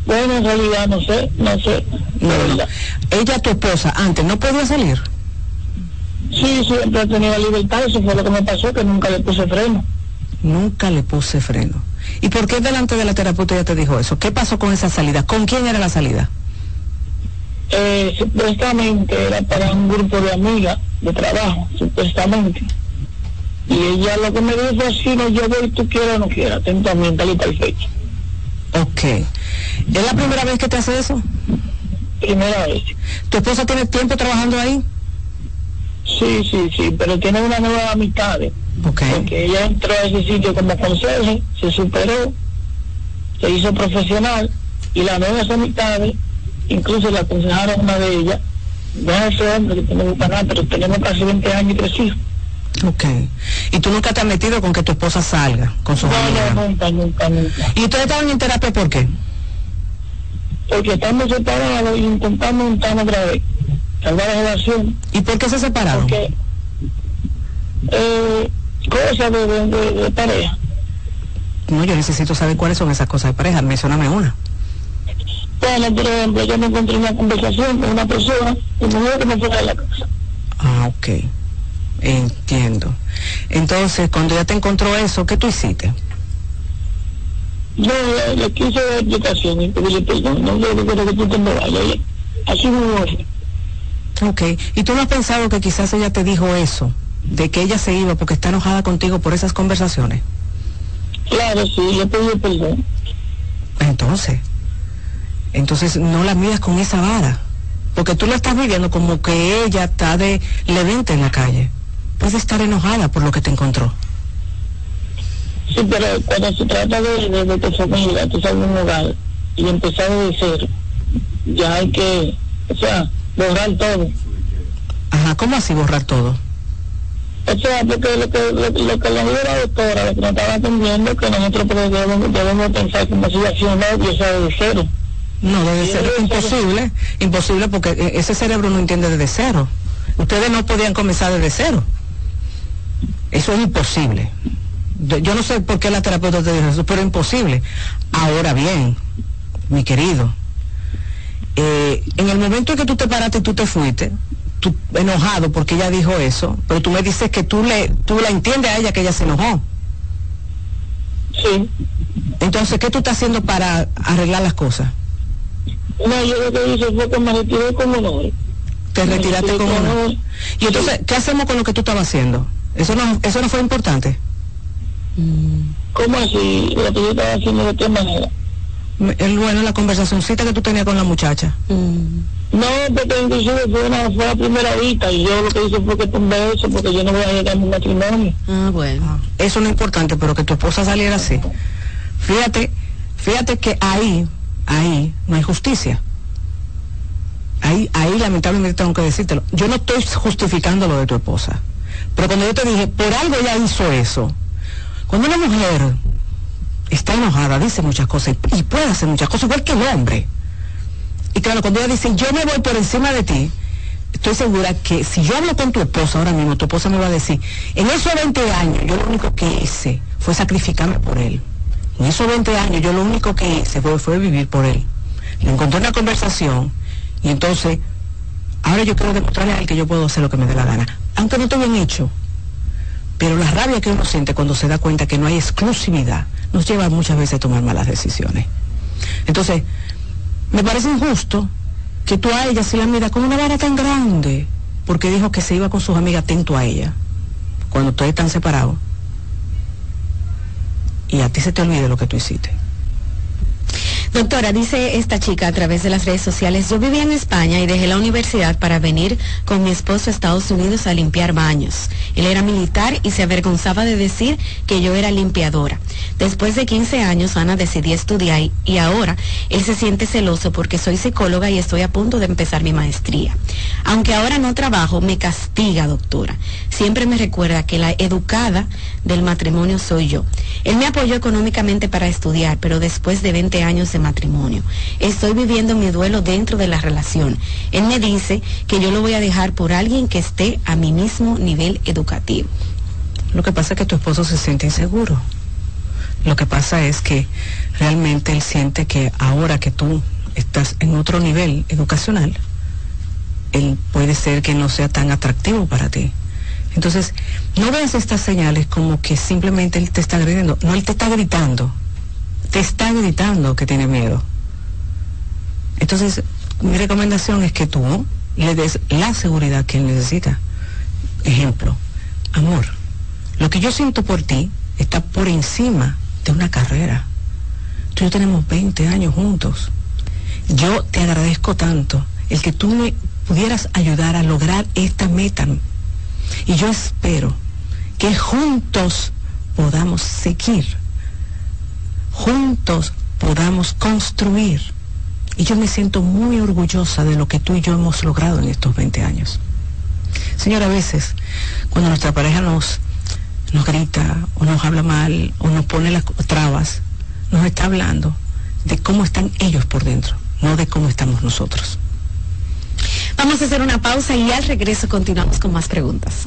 Bueno, en realidad no sé, no sé. No, Ella, tu esposa, antes no podía salir. Sí, siempre tenido libertad, eso fue lo que me pasó, que nunca le puse freno. Nunca le puse freno. ¿Y por qué delante de la terapeuta ella te dijo eso? ¿Qué pasó con esa salida? ¿Con quién era la salida? Eh, supuestamente era para un grupo de amigas de trabajo, supuestamente. Y ella lo que me dijo si no, yo voy, tú quieras o no quieras, atentamente, tal y tal fecha. Ok. ¿Es la primera vez que te hace eso? Primera vez. ¿Tu esposa tiene tiempo trabajando ahí? Sí, sí, sí, pero tiene una nueva amistad. Okay. Porque ella entró a ese sitio como consejo, se superó, se hizo profesional y las nuevas amistades incluso le aconsejaron una de ellas, no es ese hombre que tenemos para nada, pero tenemos casi 20 años y tres hijos. Ok. ¿Y tú nunca te has metido con que tu esposa salga con su No, no, nunca, nunca, nunca. ¿Y ustedes estaban en terapia por qué? Porque estamos separados y intentamos juntarnos otra vez. salvar la relación. ¿Y por qué se separaron? Porque, eh, cosas de, de, de, de pareja. No, yo necesito saber cuáles son esas cosas de pareja. Mencióname una. Bueno, por ejemplo, yo me encontré una conversación con una persona y me dijo que me fuera de la casa. Ah, ok. Entiendo. Entonces, cuando ya te encontró eso, ¿qué tú hiciste? Yo le, le quise dar explicación y pedirle perdón. No yo quiero que tú te me vayas. Y Así mismo. Ok. ¿Y tú no has pensado que quizás ella te dijo eso? De que ella se iba porque está enojada contigo por esas conversaciones. Claro, sí, le pedí perdón. Entonces, entonces no la miras con esa vara. Porque tú la estás viviendo como que ella está de levente en la calle. Puede estar enojada por lo que te encontró. Sí, pero cuando se trata de, de, de tu familia, tú sabes un hogar y empezar de cero, ya hay que, o sea, borrar todo. Ajá, ¿cómo así borrar todo? O sea, porque lo que, lo, lo que dijo la doctora, lo que nos estaba atendiendo, que nosotros pues, debemos, debemos pensar como si hacía un novio, o sea, de cero. No, debe ser imposible. Imposible porque eh, ese cerebro no entiende desde cero. Ustedes no podían comenzar desde cero. Eso es imposible. Yo- Yo no sé por qué la terapeuta te dijo eso, pero imposible. Ahora bien, mi querido, eh, en el momento en que tú te paraste y tú te fuiste, tú enojado porque ella dijo eso, pero tú me dices que tú le, tú la entiendes a ella que ella se enojó. Sí. Entonces, ¿qué tú estás haciendo para arreglar las cosas? No, yo lo que hice fue que me retiré con honor. Te retiraste con honor. Y entonces, ¿qué hacemos con lo que tú estabas haciendo? Eso no, eso no fue importante. ¿Cómo así? Lo que yo estaba haciendo de qué manera. El bueno, la conversacioncita que tú tenías con la muchacha. No, porque inclusive fue, una, fue la primera vista y yo lo que hice fue que tumbé eso porque yo no voy a llegar a mi matrimonio. Ah, bueno. Eso no es importante, pero que tu esposa saliera así. Fíjate, fíjate que ahí, ahí no hay justicia. Ahí, ahí lamentablemente tengo que decírtelo. Yo no estoy justificando lo de tu esposa. Pero cuando yo te dije, por algo ella hizo eso. Cuando una mujer está enojada, dice muchas cosas y, puede hacer muchas cosas, igual que el hombre. Y claro, cuando ella dice, yo me voy por encima de ti, estoy segura que si yo hablo con tu esposa ahora mismo, tu esposa me va a decir, en esos 20 años yo lo único que hice fue sacrificarme por él. En esos 20 años yo lo único que hice fue, fue vivir por él. Le encontré una conversación y entonces, ahora yo quiero demostrarle a él que yo puedo hacer lo que me dé la gana. Aunque no esté bien hecho. Pero la rabia que uno siente cuando se da cuenta que no hay exclusividad nos lleva muchas veces a tomar malas decisiones. Entonces, me parece injusto que tú a ella se la miras con una vara tan grande, porque dijo que se iba con sus amigas atento a ella, cuando ustedes están separados. Y a ti se te olvide lo que tú hiciste. Doctora, dice esta chica a través de las redes sociales, yo vivía en España y dejé la universidad para venir con mi esposo a Estados Unidos a limpiar baños. Él era militar y se avergonzaba de decir que yo era limpiadora. Después de 15 años, Ana decidí estudiar y, ahora él se siente celoso porque soy psicóloga y estoy a punto de empezar mi maestría. Aunque ahora no trabajo, me castiga, doctora. Siempre me recuerda que la educada del matrimonio soy yo. Él me apoyó económicamente para estudiar, pero después de 20 años matrimonio, estoy viviendo mi duelo dentro de la relación. Él me dice que yo lo voy a dejar por alguien que esté a mi mismo nivel educativo. Lo que pasa es que tu esposo se siente inseguro. Lo que pasa es que realmente él siente que ahora que tú estás en otro nivel educacional, él puede ser que no sea tan atractivo para ti. Entonces, no veas estas señales como que simplemente él te está agrediendo. No, él te está gritando. Te está gritando que tiene miedo. Entonces, mi recomendación es que tú le des la seguridad que él necesita. Ejemplo, amor, lo que yo siento por ti está por encima de una carrera. Tú y yo tenemos 20 años juntos. Yo te agradezco tanto el que tú me pudieras ayudar a lograr esta meta. Y yo espero que juntos podamos seguir, juntos podamos construir. Y yo me siento muy orgullosa de lo que tú y yo hemos logrado en estos 20 años. Señora, a veces, cuando nuestra pareja nos, nos grita o nos habla mal o nos pone las trabas, nos está hablando de cómo están ellos por dentro, no de cómo estamos nosotros. Vamos a hacer una pausa y al regreso continuamos con más preguntas.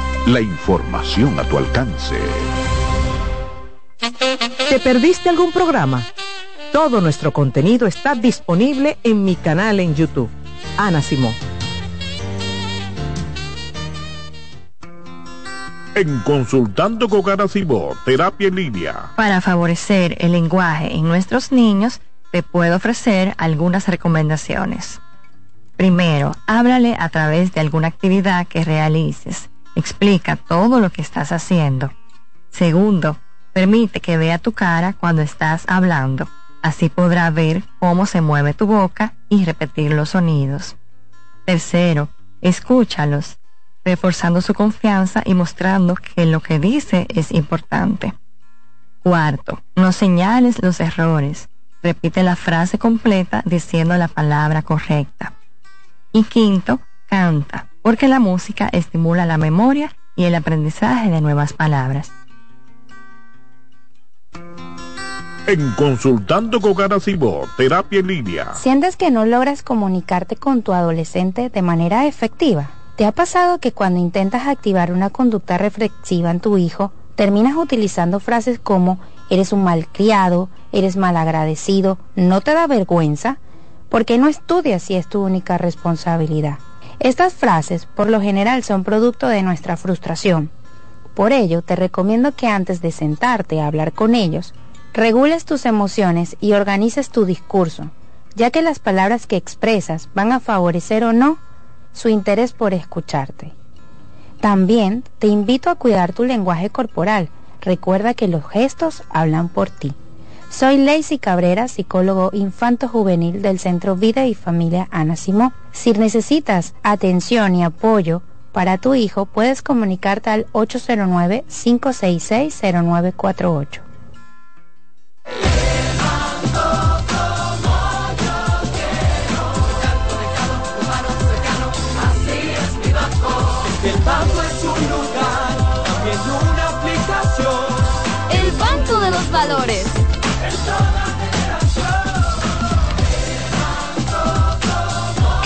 La información a tu alcance. ¿Te perdiste algún programa? Todo nuestro contenido está disponible en mi canal en YouTube. Ana Simón. En Consultando con Ana Simó, Terapia en Línea. Para favorecer el lenguaje en nuestros niños, te puedo ofrecer algunas recomendaciones. Primero, háblale a través de alguna actividad que realices. Explica todo lo que estás haciendo. Segundo, permite que vea tu cara cuando estás hablando. Así podrá ver cómo se mueve tu boca y repetir los sonidos. Tercero, escúchalos, reforzando su confianza y mostrando que lo que dice es importante. Cuarto, no señales los errores. Repite la frase completa diciendo la palabra correcta. Y quinto, canta, porque la música estimula la memoria y el aprendizaje de nuevas palabras. En Consultando con Ana Simó, Terapia en Línea. ¿Sientes que no logras comunicarte con tu adolescente de manera efectiva? ¿Te ha pasado que cuando intentas activar una conducta reflexiva en tu hijo, terminas utilizando frases como eres un malcriado, eres malagradecido, no te da vergüenza? ¿Por qué no estudias si es tu única responsabilidad? Estas frases por lo general son producto de nuestra frustración. Por ello, te recomiendo que antes de sentarte a hablar con ellos, regules tus emociones y organices tu discurso, ya que las palabras que expresas van a favorecer o no su interés por escucharte. También te invito a cuidar tu lenguaje corporal. Recuerda que los gestos hablan por ti. Soy Lacey Cabrera, psicólogo infanto-juvenil del Centro Vida y Familia Ana Simó. Si necesitas atención y apoyo para tu hijo, puedes comunicarte al 809-566-0948.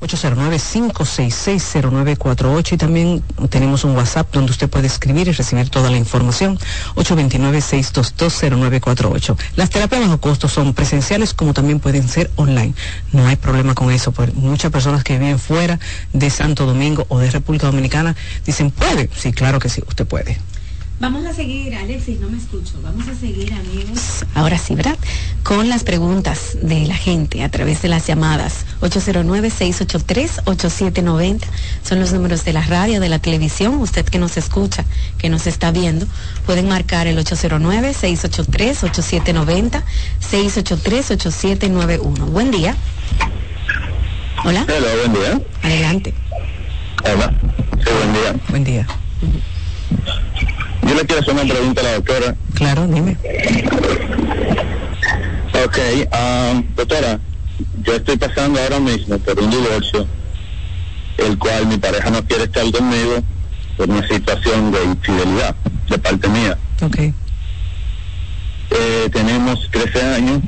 809-566-0948 y también tenemos un WhatsApp donde usted puede escribir y recibir toda la información 829-622-0948. Las terapias bajo costo son presenciales como también pueden ser online. No hay problema con eso. Por muchas personas que viven fuera de Santo Domingo o de República Dominicana dicen, ¿puede? Sí, claro que sí, usted puede. Vamos a seguir, Alexis, no me escucho. Vamos a seguir, amigos. Ahora sí, ¿verdad? Con las preguntas de la gente a través de las llamadas. 809-683-8790 son los números de la radio, de la televisión. Usted que nos escucha, que nos está viendo, pueden marcar el 809-683-8790, 683-8791. Buen día. Hola. Hola, buen día. Adelante. Hola. Sí, buen día. Buen día. Yo le quiero hacer una pregunta a la doctora. Claro, dime. Ok, um, doctora, yo estoy pasando ahora mismo por un divorcio, el cual mi pareja no quiere estar conmigo por una situación de infidelidad de parte mía. Ok. Eh, tenemos 13 años,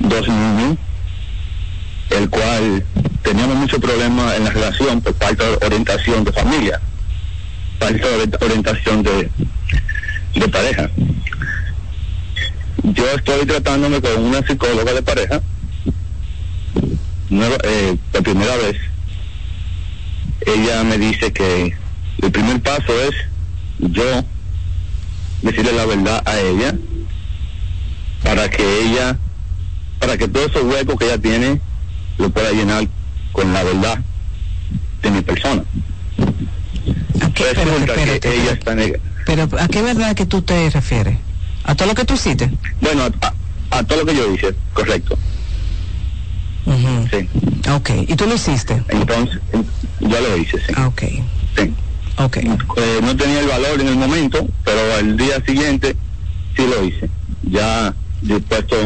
dos niños, el cual teníamos mucho problema en la relación por falta de orientación de familia, falta de orientación de, de pareja. Yo estoy tratándome con una psicóloga de pareja, nueva, eh, por primera vez. Ella me dice que el primer paso es yo decirle la verdad a ella para que ella para que todos esos huecos que ella tiene lo pueda llenar con la verdad de mi persona. Resulta que ella está neg- Pero ¿a qué verdad que tú te refieres? ¿A todo lo que tú hiciste? Bueno, a, a- a todo lo que yo hice, correcto. Sí. Ok, ¿y tú lo hiciste? Entonces, ya lo hice, sí. Ah, ok. Sí. Ok. Eh, no tenía el valor en el momento, pero al día siguiente sí lo hice. Ya dispuesto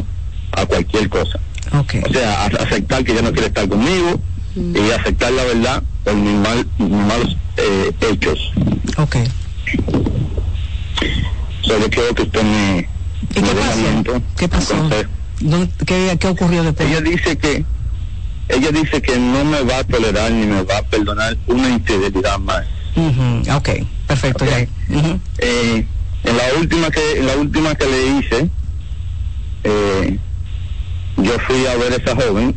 a cualquier cosa. Ok. O sea, a- aceptar que ya no quiere estar conmigo y aceptar la verdad por mis, mal, malos eh, hechos. Ok. Solo quiero que usted me... ¿Y qué pasó? ¿Qué pasó? ¿Dónde- ¿Qué, ¿Qué ocurrió después? Ella dice que ella dice que no me va a tolerar ni me va a perdonar una infidelidad más. Ujú, Ok, perfecto. ya. Ujú. Eh, en la última que en la última que le hice eh, yo fui a ver a esa joven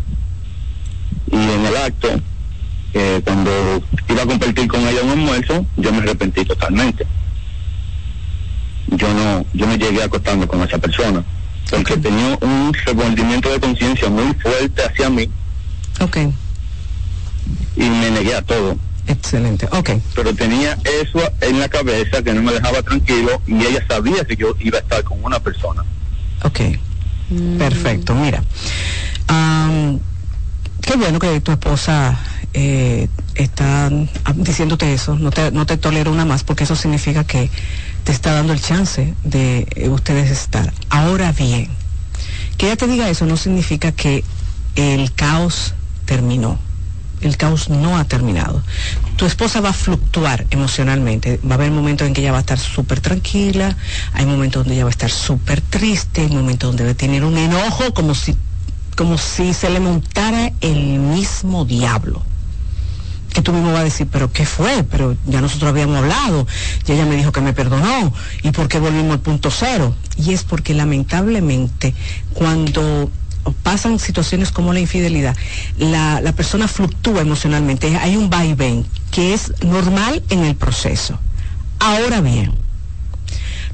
y en el acto eh, cuando iba a compartir con ella un almuerzo yo me arrepentí totalmente. Yo no yo me llegué acostando con esa persona porque tenía un remordimiento de conciencia muy fuerte hacia mí Ok, y me negué a todo. Excelente. Ok, pero tenía eso en la cabeza que no me dejaba tranquilo y ella sabía que yo iba a estar con una persona. Ok. Perfecto, mira. am, qué bueno que tu esposa eh, está ah, diciéndote eso, no te, no te tolera una más, porque eso significa que te está dando el chance de eh, ustedes estar. Ahora bien, que ella te diga eso no significa que el caos terminó. El caos no ha terminado. Tu esposa va a fluctuar emocionalmente. Va a haber momentos en que ella va a estar súper tranquila, hay momentos donde ella va a estar súper triste, hay momentos donde va a tener un enojo como si, como si se le montara el mismo diablo. Que tú mismo vas a decir, pero ¿qué fue? Pero ya nosotros habíamos hablado, y ella me dijo que me perdonó, ¿y por qué volvimos al punto cero? Y es porque lamentablemente cuando pasan situaciones como la infidelidad, la, la persona fluctúa emocionalmente, hay un vaivén que es normal en el proceso. Ahora bien,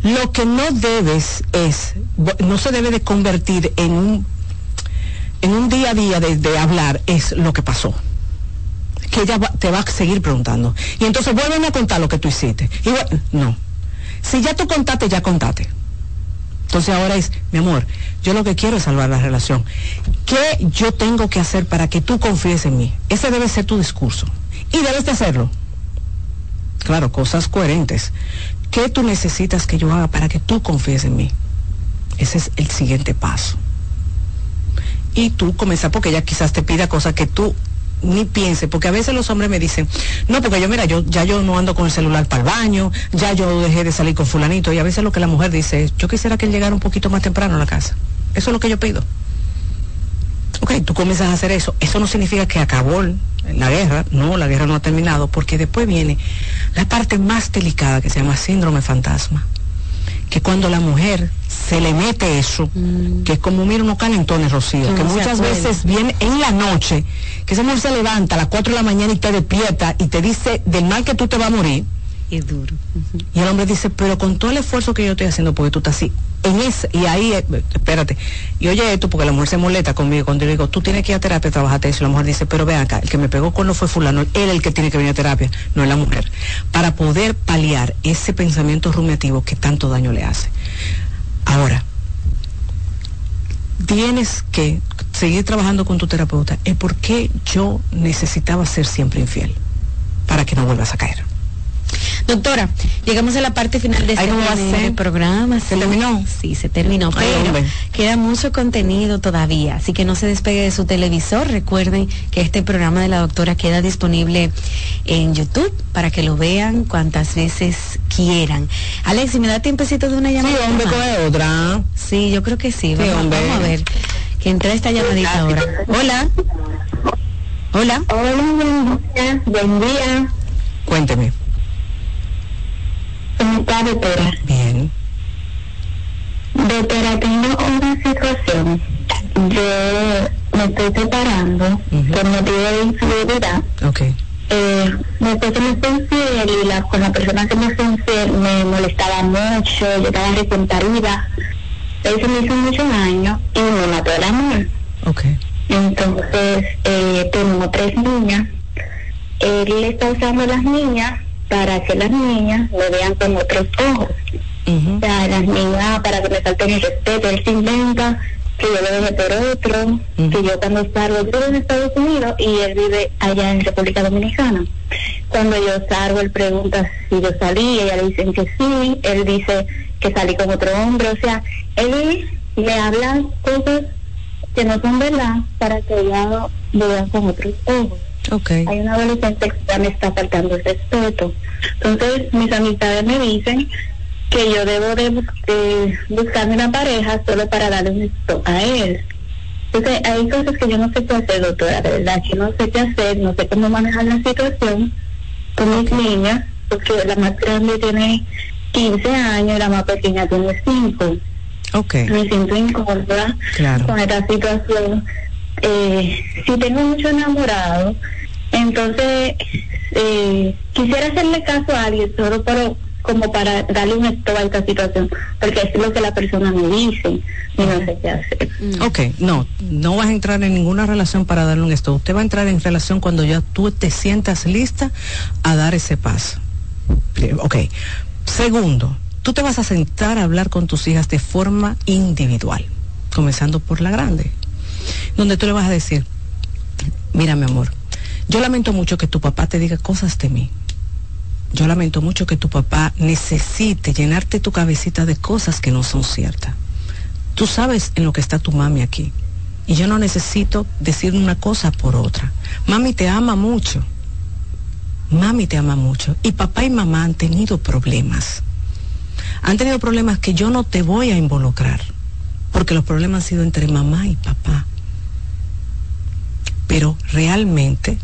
lo que no debes es, no se debe de convertir en un, en un día a día de, de hablar, es lo que pasó que ella te va a seguir preguntando. Y entonces vuelven a contar lo que tú hiciste. Y vu- no. Si ya tú contaste, ya contaste. Entonces ahora es, mi amor, yo lo que quiero es salvar la relación. ¿Qué yo tengo que hacer para que tú confíes en mí? Ese debe ser tu discurso. Y debes de hacerlo. Claro, cosas coherentes. ¿Qué tú necesitas que yo haga para que tú confíes en mí? Ese es el siguiente paso. Y tú comenzar porque ella quizás te pida cosas que tú ni pienses, porque a veces los hombres me dicen, no, porque yo, mira, yo ya yo no ando con el celular para el baño, ya yo dejé de salir con fulanito, y a veces lo que la mujer dice es, yo quisiera que él llegara un poquito más temprano a la casa. Eso es lo que yo pido. Ok, tú comienzas a hacer eso. Eso no significa que acabó la guerra, no, la guerra no ha terminado, porque después viene la parte más delicada que se llama síndrome fantasma. Que cuando la mujer se le mete eso, que es como mira unos calentones, Rocío, Que muchas acuerda. veces viene en la noche, que esa mujer se levanta a las 4 de la mañana y te despierta y te dice del mal que tú te vas a morir. Es duro. Y el hombre dice, pero con todo el esfuerzo que yo estoy haciendo, porque tú estás así, en ese, y ahí, eh, espérate, y oye esto, porque la mujer se molesta conmigo cuando yo digo, tú tienes que ir a terapia, trabajate eso, la mujer dice, pero ve acá, el que me pegó con no fue fulano, él el que tiene que venir a terapia, no es la mujer, para poder paliar ese pensamiento rumiativo que tanto daño le hace. Ahora, tienes que seguir trabajando con tu terapeuta, es por qué yo necesitaba ser siempre infiel, para que no vuelvas a caer. Doctora, llegamos a la parte final de este ¿cómo va a primer ser? programa. ¿Se sí. terminó? Sí, se terminó, Ay, pero hombre. queda mucho contenido todavía, así que no se despegue de su televisor. Recuerden que este programa de la doctora queda disponible en YouTube para que lo vean cuantas veces quieran. Alex, si me da tiempecito de una llamada. hombre, más? coge otra. Sí, yo creo que sí. Sí, Vamos, hombre. vamos a ver. Que entre esta llamadita ahora. Hola. Hola. Hola, buen día. Buen día. Cuénteme. ¿Cómo está, doctora? Bien. Doctora, tengo una situación. Yo me estoy separando por motivo de infidelidad. Ok. Eh, mi esposo me fue infiel y la, con la persona que me fue infiel me molestaba mucho, yo estaba recontarida. él se me hizo muchos años y me mató el amor. Ok. Entonces, eh, tenemos tres niñas. Él está usando las niñas para que las niñas me vean con otros ojos. O sea, las niñas, para que me salten el respeto, él se inventa que yo debo meter otro, que yo cuando salgo, yo vivo en Estados Unidos y él vive allá en República Dominicana. Cuando yo salgo, él pregunta si yo salí, ella le dicen que sí, él dice que salí con otro hombre, o sea, él le habla cosas que no son verdad para que ella lo vean con otros ojos. Okay. Hay una adolescente que ya me está faltando el respeto. Entonces, mis amistades me dicen que yo debo de, de buscarme una pareja solo para darle un esto a él. Entonces, hay cosas que yo no sé qué hacer, doctora, de verdad, que no sé qué hacer, no sé cómo manejar la situación con mis niñas, porque la más grande tiene 15 años y la más pequeña tiene 5. Ok. Me siento incómoda Claro. con esta situación. Eh, si tengo mucho enamorado, entonces eh, quisiera hacerle caso a alguien solo pero como para darle un stop a esta situación, porque es lo que la persona me dice y no sé qué hacer. Ok, no, no vas a entrar en ninguna relación para darle un esto. Usted va a entrar en relación cuando ya tú te sientas lista a dar ese paso. Pri- Ok. Segundo, tú te vas a sentar a hablar con tus hijas de forma individual, comenzando por la grande, donde tú le vas a decir, mira mi amor, yo lamento mucho que tu papá te diga cosas de mí. Yo lamento mucho que tu papá necesite llenarte tu cabecita de cosas que no son ciertas. Tú sabes en lo que está tu mami aquí. Y yo no necesito decir una cosa por otra. Mami te ama mucho. Mami te ama mucho. Y papá y mamá han tenido problemas. Han tenido problemas que yo no te voy a involucrar. Porque los problemas han sido entre mamá y papá. Pero realmente,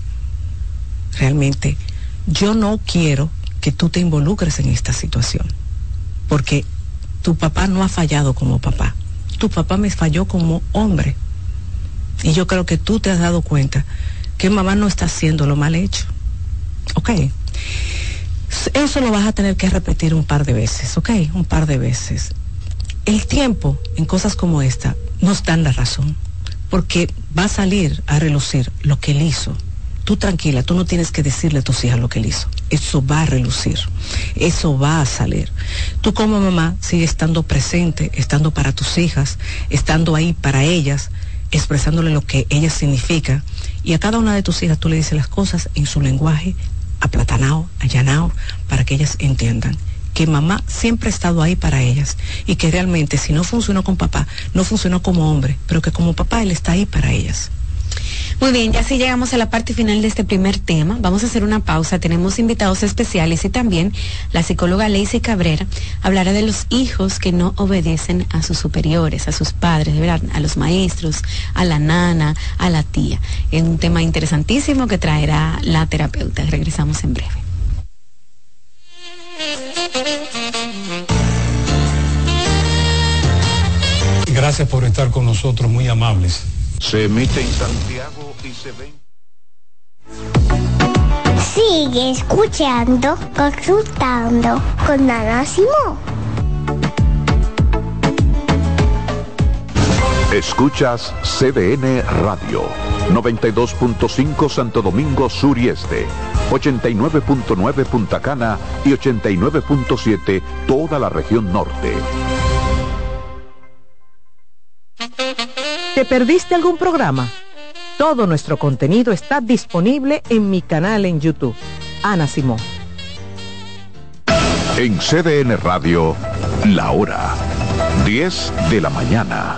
realmente, yo no quiero que tú te involucres en esta situación. Porque tu papá no ha fallado como papá. Tu papá me falló como hombre. Y yo creo que tú te has dado cuenta que mamá no está haciendo lo mal hecho. ¿Ok? Eso lo vas a tener que repetir un par de veces, ¿ok? Un par de veces. El tiempo en cosas como esta nos dan la razón, porque va a salir a relucir lo que él hizo. Tú tranquila, tú no tienes que decirle a tus hijas lo que él hizo. Eso va a relucir, eso va a salir. Tú como mamá sigue estando presente, estando para tus hijas, estando ahí para ellas, expresándole lo que ellas significan. Y a cada una de tus hijas tú le dices las cosas en su lenguaje aplatanado, allanado, para que ellas entiendan que mamá siempre ha estado ahí para ellas y que realmente si no funcionó con papá, no funcionó como hombre, pero que como papá él está ahí para ellas. Muy bien, ya sí llegamos a la parte final de este primer tema. Vamos a hacer una pausa. Tenemos invitados especiales y también la psicóloga Lacey Cabrera hablará de los hijos que no obedecen a sus superiores, a sus padres, ¿verdad? a los maestros, a la nana, a la tía. Es un tema interesantísimo que traerá la terapeuta. Regresamos en breve. Gracias por estar con nosotros, muy amables. Se emite en Santiago y se ve. Sigue escuchando, consultando con Ana Simón. Escuchas CDN Radio, 92.5 Santo Domingo Sur y Este, 89.9 Punta Cana y 89.7 toda la región norte. ¿Te perdiste algún programa? Todo nuestro contenido está disponible en mi canal en YouTube. Ana Simón. En CDN Radio, la hora 10 de la mañana.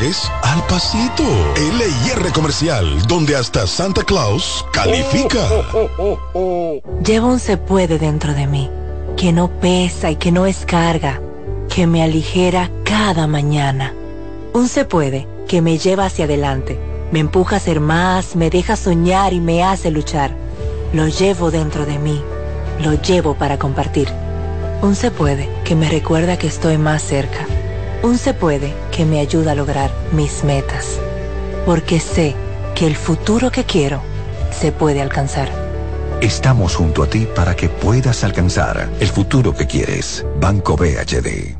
al pasito. LIR Comercial, donde hasta Santa Claus califica. Llevo un se puede dentro de mí, que no pesa y que no es carga. que me aligera cada mañana. Un se puede que me lleva hacia adelante, me empuja a ser más, me deja soñar y me hace luchar. Lo llevo dentro de mí, lo llevo para compartir. Un se puede que me recuerda que estoy más cerca. Un se puede que me ayuda a lograr mis metas. Porque sé que el futuro que quiero se puede alcanzar. Estamos junto a ti para que puedas alcanzar el futuro que quieres. Banco BHD.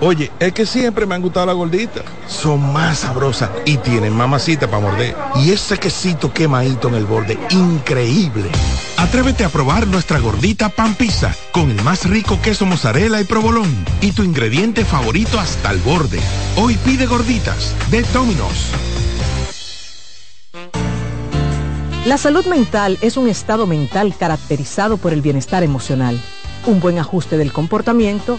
Oye, es que siempre me han gustado las gorditas. Son más sabrosas y tienen mamacita para morder. Y ese quesito quemadito en el borde, increíble. Atrévete a probar nuestra gordita pan pizza con el más rico queso mozzarella y provolón y tu ingrediente favorito hasta el borde. Hoy pide gorditas de Domino's. La salud mental es un estado mental caracterizado por el bienestar emocional, un buen ajuste del comportamiento,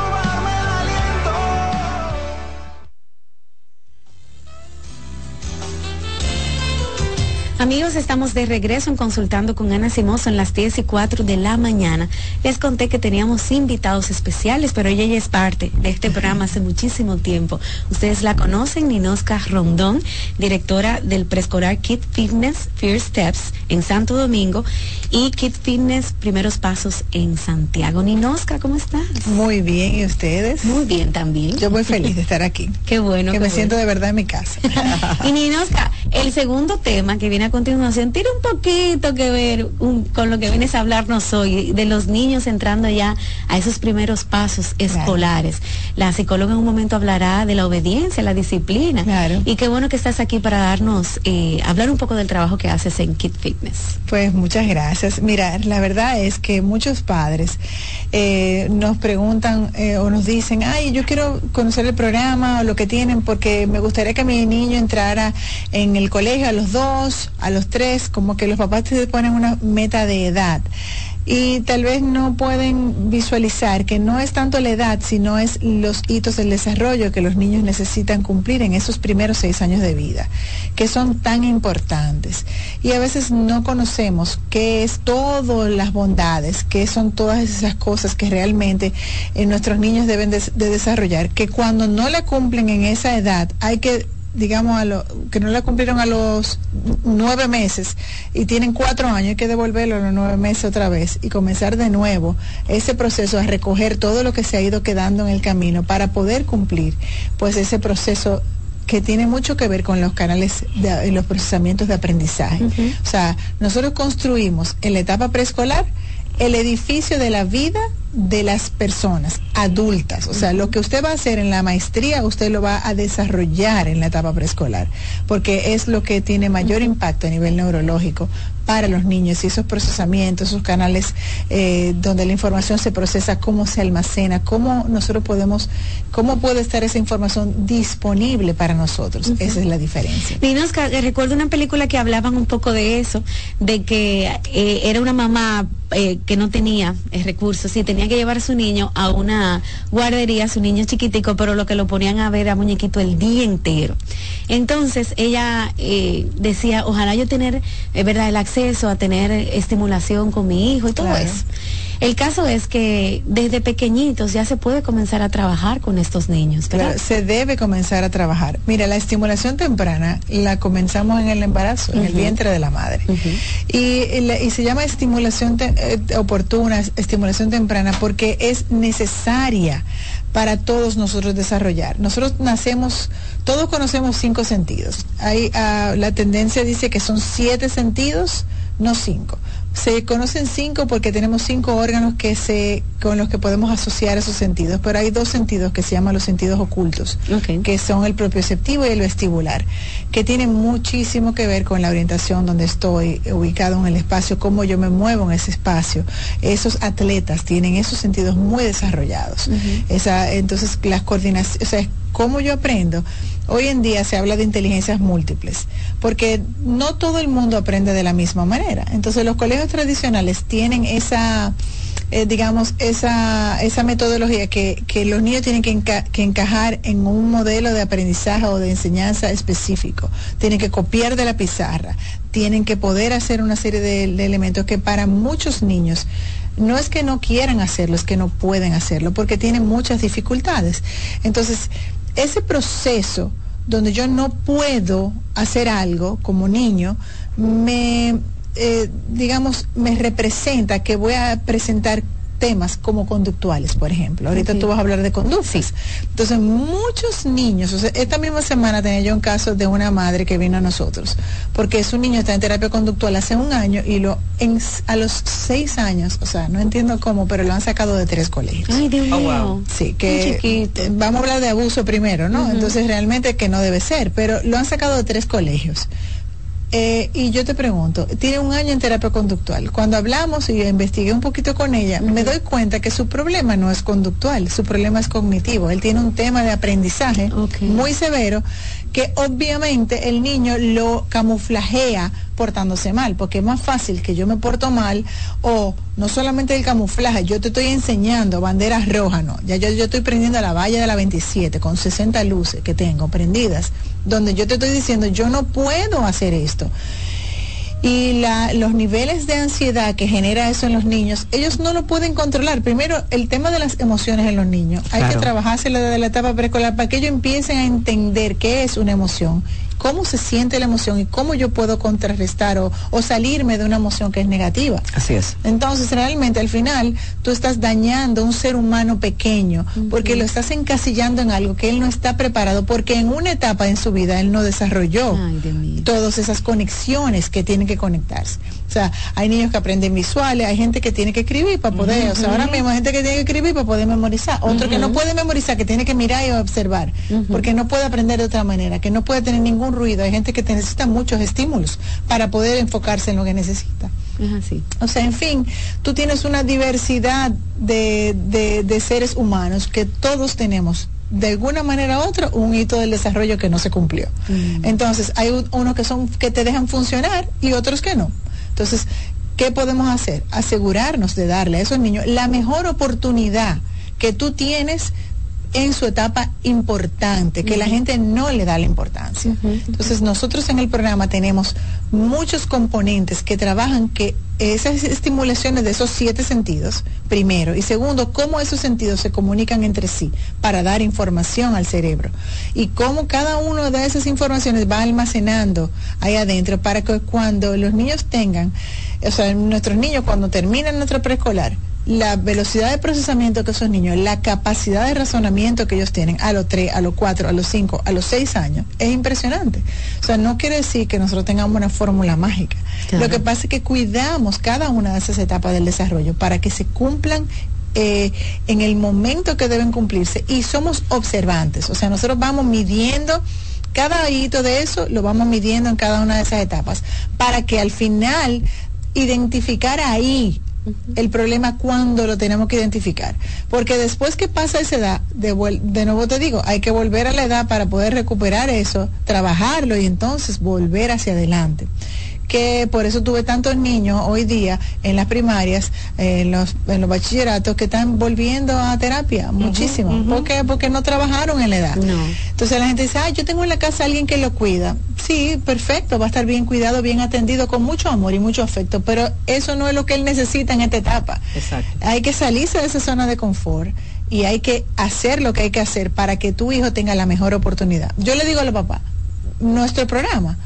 Amigos, estamos de regreso en Consultando con Ana Simoso en las 10 y 4 de la mañana. Les conté que teníamos invitados especiales, pero ella ya es parte de este programa hace muchísimo tiempo. Ustedes la conocen, Ninoska Rondón, directora del preescolar Kid Fitness First Steps en Santo Domingo y Kid Fitness Primeros Pasos en Santiago. Ninoska, ¿cómo estás? Muy bien, ¿y ustedes? Muy bien también. Yo muy feliz de estar aquí. (laughs) Qué bueno. Que qué me bueno. siento de verdad en mi casa. (laughs) y Ninoska, el segundo tema que viene a continuación tiene un poquito que ver un- con lo que vienes a hablarnos hoy, de los niños entrando ya a esos primeros pasos escolares. La psicóloga en un momento hablará de la obediencia, la disciplina. Y qué bueno que estás aquí para darnos, eh, hablar un poco del trabajo que haces en Kid Fitness. Pues muchas gracias. Mira, la verdad es que muchos padres eh, nos preguntan eh, o nos dicen, ay, yo quiero conocer el programa o lo que tienen porque me gustaría que mi niño entrara en el colegio a los dos, a los tres, como que los papás te ponen una meta de edad. Y tal vez no pueden visualizar que no es tanto la edad, sino es los hitos del desarrollo que los niños necesitan cumplir en esos primeros seis años de vida, que son tan importantes. Y a veces no conocemos qué es todas las bondades, qué son todas esas cosas que realmente eh, nuestros niños deben de, de desarrollar, que cuando no la cumplen en esa edad hay que digamos, a lo, que no la cumplieron a los nueve meses y tienen cuatro años, hay que devolverlo a los nueve meses otra vez y comenzar de nuevo ese proceso a recoger todo lo que se ha ido quedando en el camino para poder cumplir pues ese proceso que tiene mucho que ver con los canales de y los procesamientos de aprendizaje. O sea, nosotros construimos en la etapa preescolar el edificio de la vida de las personas adultas. O sea, lo que usted va a hacer en la maestría, usted lo va a desarrollar en la etapa preescolar, porque es lo que tiene mayor impacto a nivel neurológico para los niños y esos procesamientos, esos canales eh, donde la información se procesa, cómo se almacena, cómo nosotros podemos, cómo puede estar esa información disponible para nosotros. Esa es la diferencia. Eh, recuerdo una película que hablaban un poco de eso, de que eh, era una mamá eh, que no tenía recursos y tenía tenía que llevar a su niño a una guardería, su niño chiquitico, pero lo que lo ponían a ver a muñequito el día entero. Entonces ella eh, decía, ojalá yo tener, eh, ¿verdad?, el acceso a tener estimulación con mi hijo y todo eso. El caso es que desde pequeñitos ya se puede comenzar a trabajar con estos niños, ¿verdad? se debe comenzar a trabajar. Mira, la estimulación temprana la comenzamos en el embarazo, en el vientre de la madre. y, se llama estimulación eh, oportuna, estimulación temprana, porque es necesaria para todos nosotros desarrollar. Nosotros nacemos, todos conocemos cinco sentidos. Hay, ah, la tendencia dice que son siete sentidos, no cinco. Se conocen cinco porque tenemos cinco órganos que se, con los que podemos asociar esos sentidos, pero hay dos sentidos que se llaman los sentidos ocultos, que son el propioceptivo y el vestibular, que tienen muchísimo que ver con la orientación donde estoy ubicado en el espacio, cómo yo me muevo en ese espacio. Esos atletas tienen esos sentidos muy desarrollados. Esa, entonces, las coordinaciones, o sea, cómo yo aprendo Hoy en día se habla de inteligencias múltiples, porque no todo el mundo aprende de la misma manera. Entonces los colegios tradicionales tienen esa, eh, digamos, esa, esa metodología que, los niños tienen que, encajar en un modelo de aprendizaje o de enseñanza específico. Tienen que copiar de la pizarra, tienen que poder hacer una serie de, de elementos que para muchos niños no es que no quieran hacerlo, es que no pueden hacerlo, porque tienen muchas dificultades. Entonces, ese proceso donde yo no puedo hacer algo como niño, me, eh, digamos, me representa que voy a presentar temas como conductuales, por ejemplo. Ahorita tú vas a hablar de conductas. Entonces, muchos niños, esta misma semana tenía yo un caso de una madre que vino a nosotros, porque su niño está en terapia conductual hace un año y lo a los seis años, o sea, no entiendo cómo, pero lo han sacado de tres colegios. Ay, Dios oh, mío. Sí, que vamos a hablar de abuso primero, ¿no? Entonces, realmente que no debe ser, pero lo han sacado de tres colegios. Eh, y yo te pregunto, tiene un año en terapia conductual. Cuando hablamos y investigué un poquito con ella, me doy cuenta que su problema no es conductual, su problema es cognitivo. Él tiene un tema de aprendizaje muy severo que obviamente el niño lo camuflajea portándose mal, porque es más fácil que yo me porto mal o no solamente el camuflaje, yo te estoy enseñando banderas rojas, no, ya yo, yo estoy prendiendo la valla de la 27 con 60 luces que tengo prendidas, donde yo te estoy diciendo, yo no puedo hacer esto y los niveles de ansiedad que genera eso en los niños, ellos no lo pueden controlar. Primero, el tema de las emociones en los niños. Hay que trabajárselo desde la etapa preescolar para que ellos empiecen a entender qué es una emoción cómo se siente la emoción y cómo yo puedo contrarrestar o, salirme de una emoción que es negativa. Así es. Entonces, realmente al final tú estás dañando a un ser humano pequeño porque lo estás encasillando en algo que él no está preparado porque en una etapa en su vida él no desarrolló todas esas conexiones que tienen que conectarse. O sea, hay niños que aprenden visuales, hay gente que tiene que escribir para poder, o sea, ahora mismo hay gente que tiene que escribir para poder memorizar, otro que no puede memorizar, que tiene que mirar y observar, porque no puede aprender de otra manera, que no puede tener ningún ruido, hay gente que necesita muchos estímulos para poder enfocarse en lo que necesita. O sea, en fin, tú tienes una diversidad de, de, seres humanos que todos tenemos de alguna manera u otra un hito del desarrollo que no se cumplió. Entonces, hay unos que son que te dejan funcionar y otros que no. Entonces, ¿qué podemos hacer? Asegurarnos de darle a esos niños la mejor oportunidad que tú tienes en su etapa importante, que la gente no le da la importancia. Entonces nosotros en el programa tenemos muchos componentes que trabajan que esas estimulaciones de esos siete sentidos, primero, y segundo, cómo esos sentidos se comunican entre sí para dar información al cerebro y cómo cada una de esas informaciones va almacenando ahí adentro para que cuando los niños tengan, o sea, nuestros niños cuando terminan nuestro preescolar, la velocidad de procesamiento que esos niños, la capacidad de razonamiento que ellos tienen a los 3, a los 4, a los 5, a los 6 años, es impresionante. O sea, no quiere decir que nosotros tengamos una fórmula mágica. Lo que pasa es que cuidamos cada una de esas etapas del desarrollo para que se cumplan eh, en el momento que deben cumplirse y somos observantes. O sea, nosotros vamos midiendo cada hito de eso, lo vamos midiendo en cada una de esas etapas para que al final identificar ahí el problema cuando lo tenemos que identificar. Porque después que pasa esa edad, de, de, nuevo te digo, hay que volver a la edad para poder recuperar eso, trabajarlo y entonces volver hacia adelante. Que por eso tuve tantos niños hoy día en las primarias, en los, en los bachilleratos que están volviendo a terapia, muchísimo. ¿Por qué? Porque no trabajaron en la edad. Entonces la gente dice, ah, yo tengo en la casa alguien que lo cuida. Sí, perfecto, va a estar bien cuidado, bien atendido, con mucho amor y mucho afecto, pero eso no es lo que él necesita en esta etapa. Exacto. Hay que salirse de esa zona de confort y hay que hacer lo que hay que hacer para que tu hijo tenga la mejor oportunidad. Yo le digo a los papás, nuestro programa,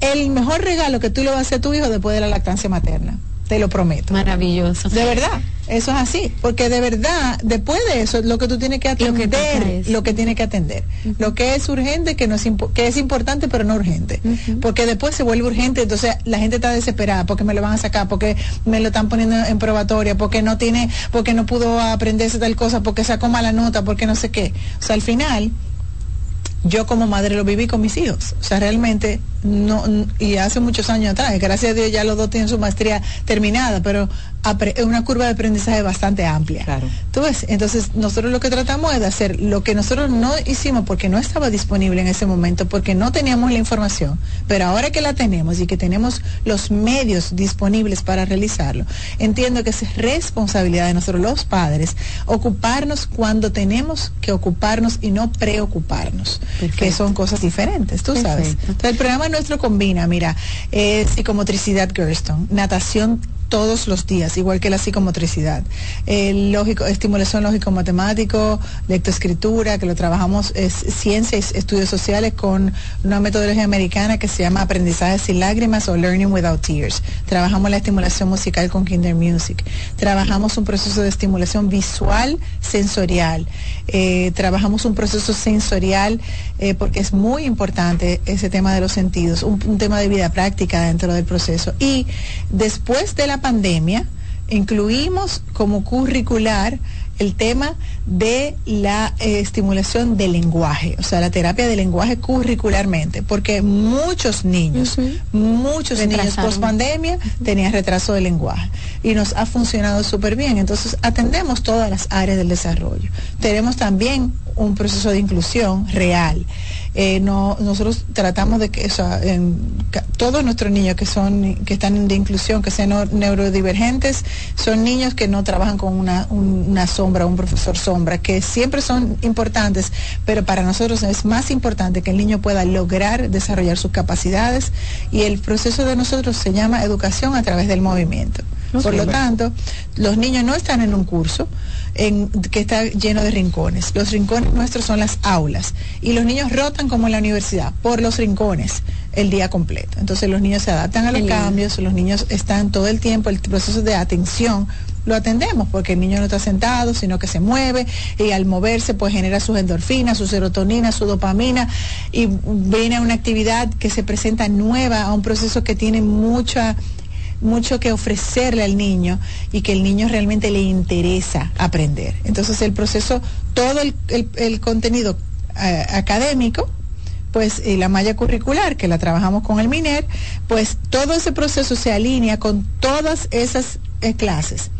el mejor regalo que tú le vas a hacer a tu hijo después de la lactancia materna te lo prometo. Maravilloso. De verdad, eso es así, porque de verdad, después de eso, lo que tú tienes que atender, lo que, tienes que atender. Lo que es urgente, que, no es, que es importante, pero no urgente. Porque después se vuelve urgente, entonces la gente está desesperada, porque me lo van a sacar, porque me lo están poniendo en probatoria, porque no tiene, porque no pudo aprenderse tal cosa, porque sacó mala nota, porque no sé qué. O sea, al final, yo como madre lo viví con mis hijos. O sea, realmente no, y hace muchos años atrás, gracias a Dios ya los dos tienen su maestría terminada, pero es una curva de aprendizaje bastante amplia. Claro. ¿Tú ves? Entonces, nosotros lo que tratamos es de hacer lo que nosotros no hicimos porque no estaba disponible en ese momento, porque no teníamos la información, pero ahora que la tenemos y que tenemos los medios disponibles para realizarlo, entiendo que es responsabilidad de nosotros los padres ocuparnos cuando tenemos que ocuparnos y no preocuparnos, que son cosas diferentes, tú sabes. Entonces, el programa nuestro combina, mira, eh, psicomotricidad Gerstone, natación todos los días, igual que la psicomotricidad. Lógico, estimulación lógico-matemático, lectoescritura, que lo trabajamos, es ciencia y estudios sociales con una metodología americana que se llama aprendizaje sin lágrimas o learning without tears. Trabajamos la estimulación musical con Kinder Music. Trabajamos un proceso de estimulación visual sensorial. Eh, trabajamos un proceso sensorial eh, porque es muy importante ese tema de los sentidos, un tema de vida práctica dentro del proceso. Y después de la pandemia, incluimos como curricular el tema de la eh, estimulación del lenguaje, o sea, la terapia de lenguaje curricularmente, porque muchos niños, muchos niños post pandemia tenían retraso de lenguaje y nos ha funcionado súper bien. Entonces, atendemos todas las áreas del desarrollo. Tenemos también un proceso de inclusión real. Eh, no, nosotros tratamos de que todos nuestros niños que son que están de inclusión, que sean neurodivergentes, son niños que no trabajan con una, una sombra, un profesor sombra, que siempre son importantes, pero para nosotros es más importante que el niño pueda lograr desarrollar sus capacidades y el proceso de nosotros se llama educación a través del movimiento. Por lo tanto, los niños no están en un curso, que está lleno de rincones. Los rincones nuestros son las aulas y los niños rotan como en la universidad por los rincones el día completo. Entonces los niños se adaptan a los cambios, los niños están todo el tiempo, el proceso de atención lo atendemos porque el niño no está sentado, sino que se mueve y al moverse pues genera sus endorfinas, su serotonina, su dopamina y viene a una actividad que se presenta nueva, a un proceso que tiene mucha mucho que ofrecerle al niño y que el niño realmente le interesa aprender. Entonces el proceso, todo el, contenido eh, académico, pues y la malla curricular que la trabajamos con el MINER, pues todo ese proceso se alinea con todas esas eh, clases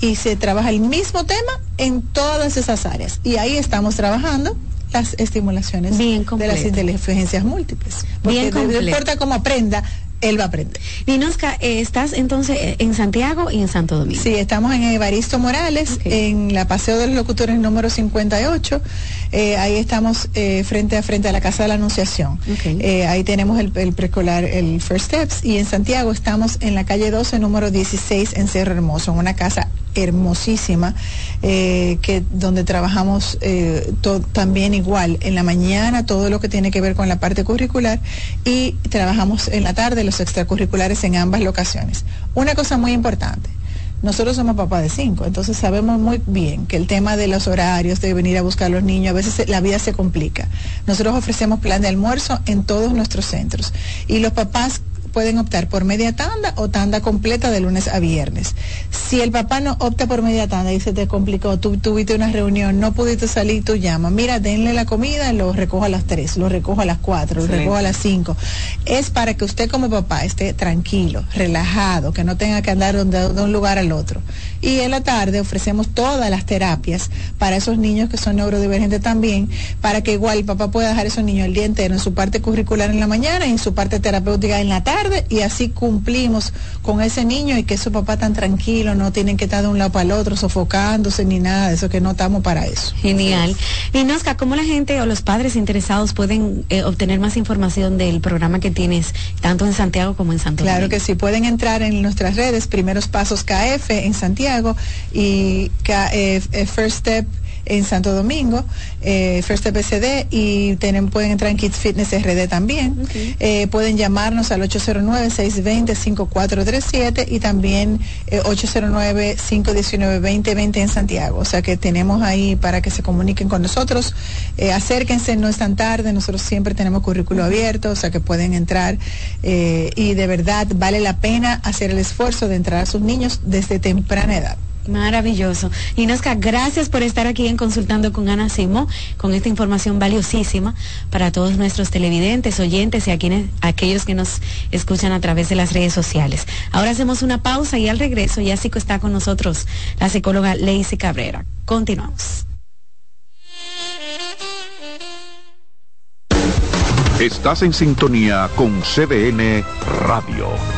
y se trabaja el mismo tema en todas esas áreas. Y ahí estamos trabajando las estimulaciones de las inteligencias múltiples. Porque no importa cómo aprenda, él va a aprender. Ninoska, eh, estás entonces eh, en Santiago y en Santo Domingo. Sí, estamos en Evaristo Morales, en la Paseo de los Locutores número 58. Eh, ahí estamos frente a frente a la Casa de la Anunciación. ahí tenemos el, preescolar, el First Steps. Y en Santiago estamos en la calle 12, número 16, en Cerro Hermoso, en una casa hermosísima, que donde trabajamos también igual en la mañana todo lo que tiene que ver con la parte curricular y trabajamos en la tarde los extracurriculares en ambas locaciones. Una cosa muy importante, nosotros somos papás de cinco, entonces sabemos muy bien que el tema de los horarios, de venir a buscar a los niños, a veces la vida se complica. Nosotros ofrecemos plan de almuerzo en todos nuestros centros y los papás pueden optar por media tanda o tanda completa de lunes a viernes. Si el papá no opta por media tanda y se te complicó, tú tuviste una reunión, no pudiste salir, tú llamas, mira, denle la comida, lo recojo a las 3, lo recojo a las 4, lo recojo a las 5. Es para que usted como papá esté tranquilo, relajado, que no tenga que andar de, de un lugar al otro. Y en la tarde ofrecemos todas las terapias para esos niños que son neurodivergentes también, para que igual el papá pueda dejar a esos niños el día entero en su parte curricular en la mañana y en su parte terapéutica en la tarde tarde y así cumplimos con ese niño y que su papá tan tranquilo, no tienen que estar de un lado para el otro sofocándose ni nada de eso, que no estamos para eso. Genial. Y Nosca, ¿cómo la gente o los padres interesados pueden eh, obtener más información del programa que tienes tanto en Santiago como en Santo Claro que sí, pueden entrar en nuestras redes, Primeros Pasos KF en Santiago y eh, First Step en Santo Domingo, eh, First EPCD, y tienen, pueden entrar en Kids Fitness RD también. Eh, pueden llamarnos al 809-620-5437 y también 809-519-2020 eh, en Santiago. O sea que tenemos ahí para que se comuniquen con nosotros. Eh, acérquense, no es tan tarde, nosotros siempre tenemos currículo abierto, o sea que pueden entrar y de verdad vale la pena hacer el esfuerzo de entrar a sus niños desde temprana edad. Maravilloso. Inosca, gracias por estar aquí en Consultando con Ana Simo, con esta información valiosísima para todos nuestros televidentes, oyentes y a quienes, aquellos que nos escuchan a través de las redes sociales. Ahora hacemos una pausa y al regreso ya sí está con nosotros la psicóloga Lacey Cabrera. Continuamos. Estás en sintonía con CDN Radio.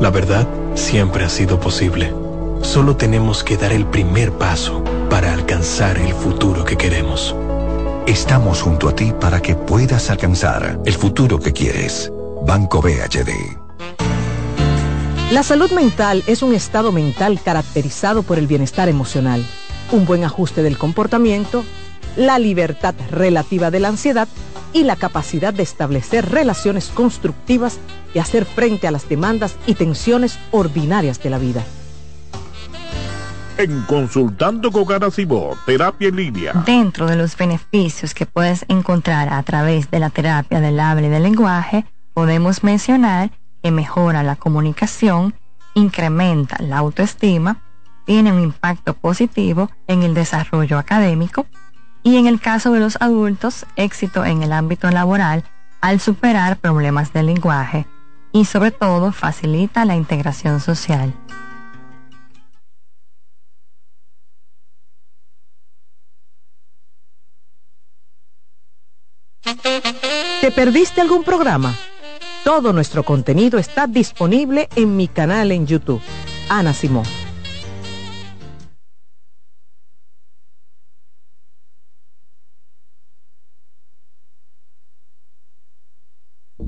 La verdad siempre ha sido posible. Solo tenemos que dar el primer paso para alcanzar el futuro que queremos. Estamos junto a ti para que puedas alcanzar el futuro que quieres. Banco BHD. La salud mental es un estado mental caracterizado por el bienestar emocional, un buen ajuste del comportamiento, la libertad relativa de la ansiedad y la capacidad de establecer relaciones constructivas y hacer frente a las demandas y tensiones ordinarias de la vida. En Consultando con Garacimo, Terapia en Línea. Dentro de los beneficios que puedes encontrar a través de la terapia del habla y del lenguaje, podemos mencionar que mejora la comunicación, incrementa la autoestima, tiene un impacto positivo en el desarrollo académico y en el caso de los adultos, éxito en el ámbito laboral al superar problemas de lenguaje y sobre todo facilita la integración social. ¿Te perdiste algún programa? Todo nuestro contenido está disponible en mi canal en YouTube, Ana Simón.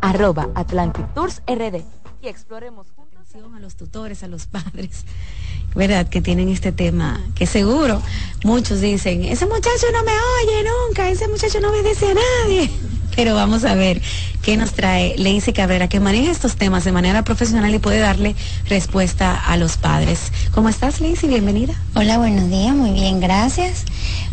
arroba Atlantic Tours RD y exploremos juntos a los tutores, a los padres, ¿verdad? Que tienen este tema, que seguro muchos dicen, ese muchacho no me oye nunca, ese muchacho no obedece a nadie. Pero vamos a ver qué nos trae Lacey Cabrera, que maneja estos temas de manera profesional y puede darle respuesta a los padres. ¿Cómo estás, Lacey? Bienvenida. Hola, buenos días, muy bien, gracias.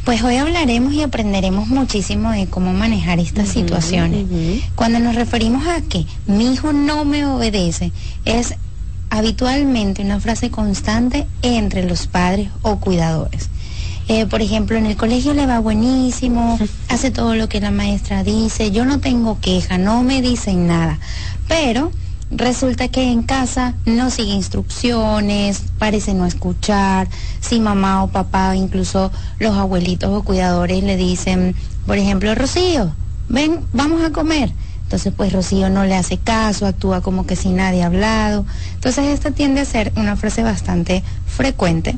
Pues hoy hablaremos y aprenderemos muchísimo de cómo manejar estas situaciones. Cuando nos referimos a que mi hijo no me obedece, es habitualmente una frase constante entre los padres o cuidadores. Eh, por ejemplo, en el colegio le va buenísimo, (laughs) hace todo lo que la maestra dice, yo no tengo queja, no me dicen nada, pero resulta que en casa no sigue instrucciones, parece no escuchar, si mamá o papá, incluso los abuelitos o cuidadores le dicen, por ejemplo, Rocío, ven, vamos a comer. Entonces, pues Rocío no le hace caso, actúa como que sin nadie ha hablado. Entonces, esta tiende a ser una frase bastante frecuente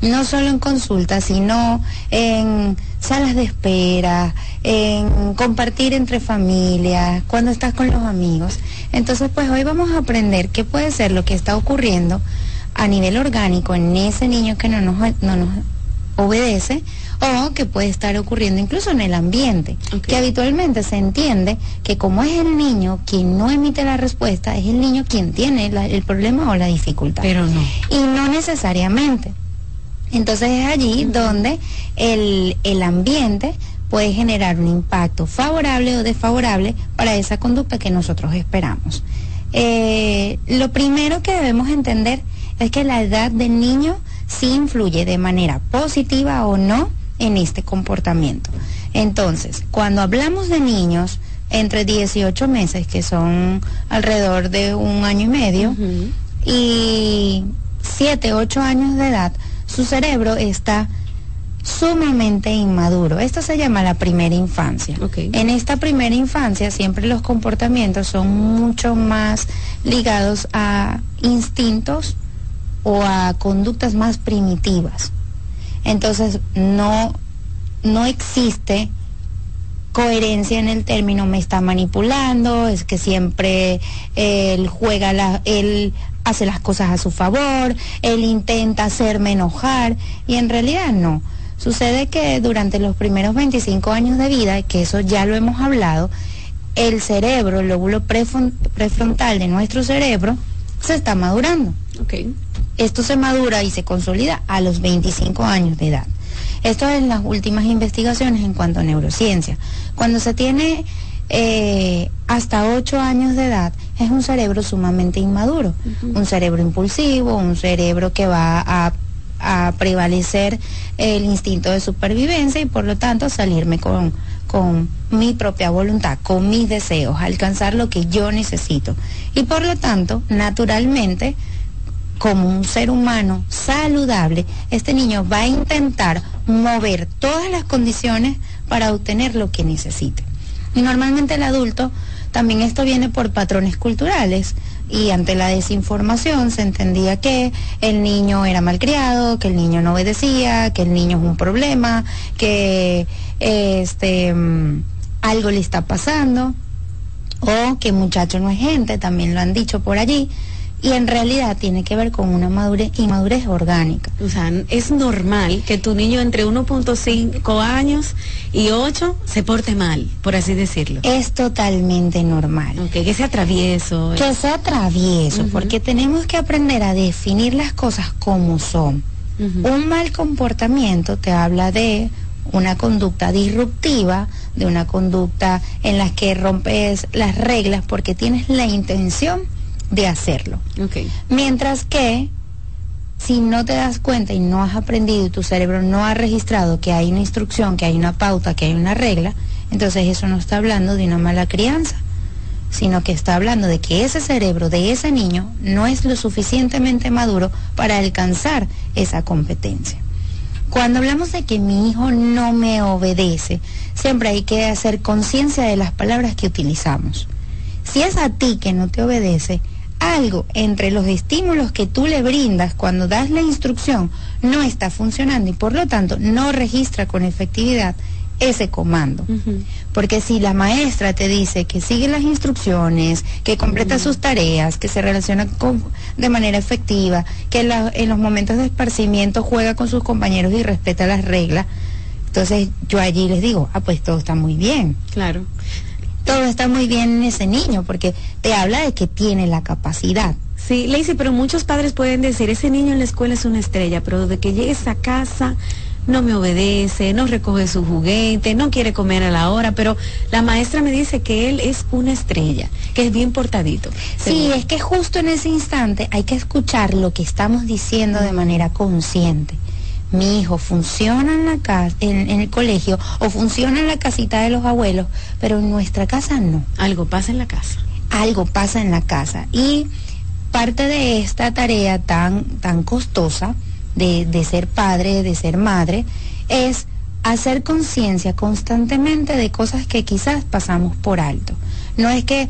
no solo en consultas, sino en salas de espera, en compartir entre familias, cuando estás con los amigos. Entonces, pues hoy vamos a aprender qué puede ser lo que está ocurriendo a nivel orgánico en ese niño que no nos, no nos obedece o que puede estar ocurriendo incluso en el ambiente, que habitualmente se entiende que como es el niño quien no emite la respuesta, es el niño quien tiene el problema o la dificultad. Pero no. Y no necesariamente. Entonces es allí donde el, ambiente puede generar un impacto favorable o desfavorable para esa conducta que nosotros esperamos. Eh, lo primero que debemos entender es que la edad del niño sí influye de manera positiva o no en este comportamiento. Entonces, cuando hablamos de niños entre 18 meses, que son alrededor de un año y medio, y 7, 8 años de edad, su cerebro está sumamente inmaduro. Esto se llama la primera infancia. En esta primera infancia siempre los comportamientos son mucho más ligados a instintos o a conductas más primitivas. Entonces no, no existe coherencia en el término me está manipulando, es que siempre él juega la, él hace las cosas a su favor, él intenta hacerme enojar y en realidad no. Sucede que durante los primeros 25 años de vida, que eso ya lo hemos hablado, el cerebro, el lóbulo prefrontal de nuestro cerebro, se está madurando. Esto se madura y se consolida a los 25 años de edad. Esto es en las últimas investigaciones en cuanto a neurociencia. Cuando se tiene eh, hasta 8 años de edad, es un cerebro sumamente inmaduro, un cerebro impulsivo, un cerebro que va a, prevalecer el instinto de supervivencia y por lo tanto salirme con, con mi propia voluntad, con mis deseos, alcanzar lo que yo necesito. Y por lo tanto, naturalmente, como un ser humano saludable, este niño va a intentar mover todas las condiciones para obtener lo que necesite. Y normalmente el adulto también esto viene por patrones culturales. Y ante la desinformación se entendía que el niño era malcriado, que el niño no obedecía, que el niño es un problema, que este mm, algo le está pasando. O que muchacho no es gente, también lo han dicho por allí y en realidad tiene que ver con una madurez, inmadurez orgánica. O sea, es normal que tu niño entre 1.5 años y 8 se porte mal, por así decirlo. Es totalmente normal. que sea travieso. Que sea travieso, porque tenemos que aprender a definir las cosas como son. Un mal comportamiento te habla de una conducta disruptiva, de una conducta en la que rompes las reglas porque tienes la intención de hacerlo. Mientras que si no te das cuenta y no has aprendido y tu cerebro no ha registrado que hay una instrucción, que hay una pauta, que hay una regla, entonces eso no está hablando de una mala crianza. sino que está hablando de que ese cerebro de ese niño no es lo suficientemente maduro para alcanzar esa competencia. Cuando hablamos de que mi hijo no me obedece, siempre hay que hacer conciencia de las palabras que utilizamos. Si es a ti que no te obedece, algo entre los estímulos que tú le brindas cuando das la instrucción no está funcionando y por lo tanto no registra con efectividad ese comando. Porque si la maestra te dice que sigue las instrucciones, que completa sus tareas, que se relaciona con, de manera efectiva, que en los momentos de esparcimiento juega con sus compañeros y respeta las reglas, entonces yo allí les digo, ah, pues todo está muy bien. Claro. Todo está muy bien en ese niño porque te habla de que tiene la capacidad. Sí, Lacey, pero muchos padres pueden decir, ese niño en la escuela es una estrella, pero de que llegues a casa no me obedece, no recoge su juguete, no quiere comer a la hora, pero la maestra me dice que él es una estrella, que es bien portadito. Sí, es que justo en ese instante hay que escuchar lo que estamos diciendo de manera consciente. Mi hijo funciona en la casa, en, el colegio o funciona en la casita de los abuelos, pero en nuestra casa no. Algo pasa en la casa. Algo pasa en la casa y parte de esta tarea tan tan costosa de, ser padre, de ser madre, es hacer conciencia constantemente de cosas que quizás pasamos por alto. No es que eh,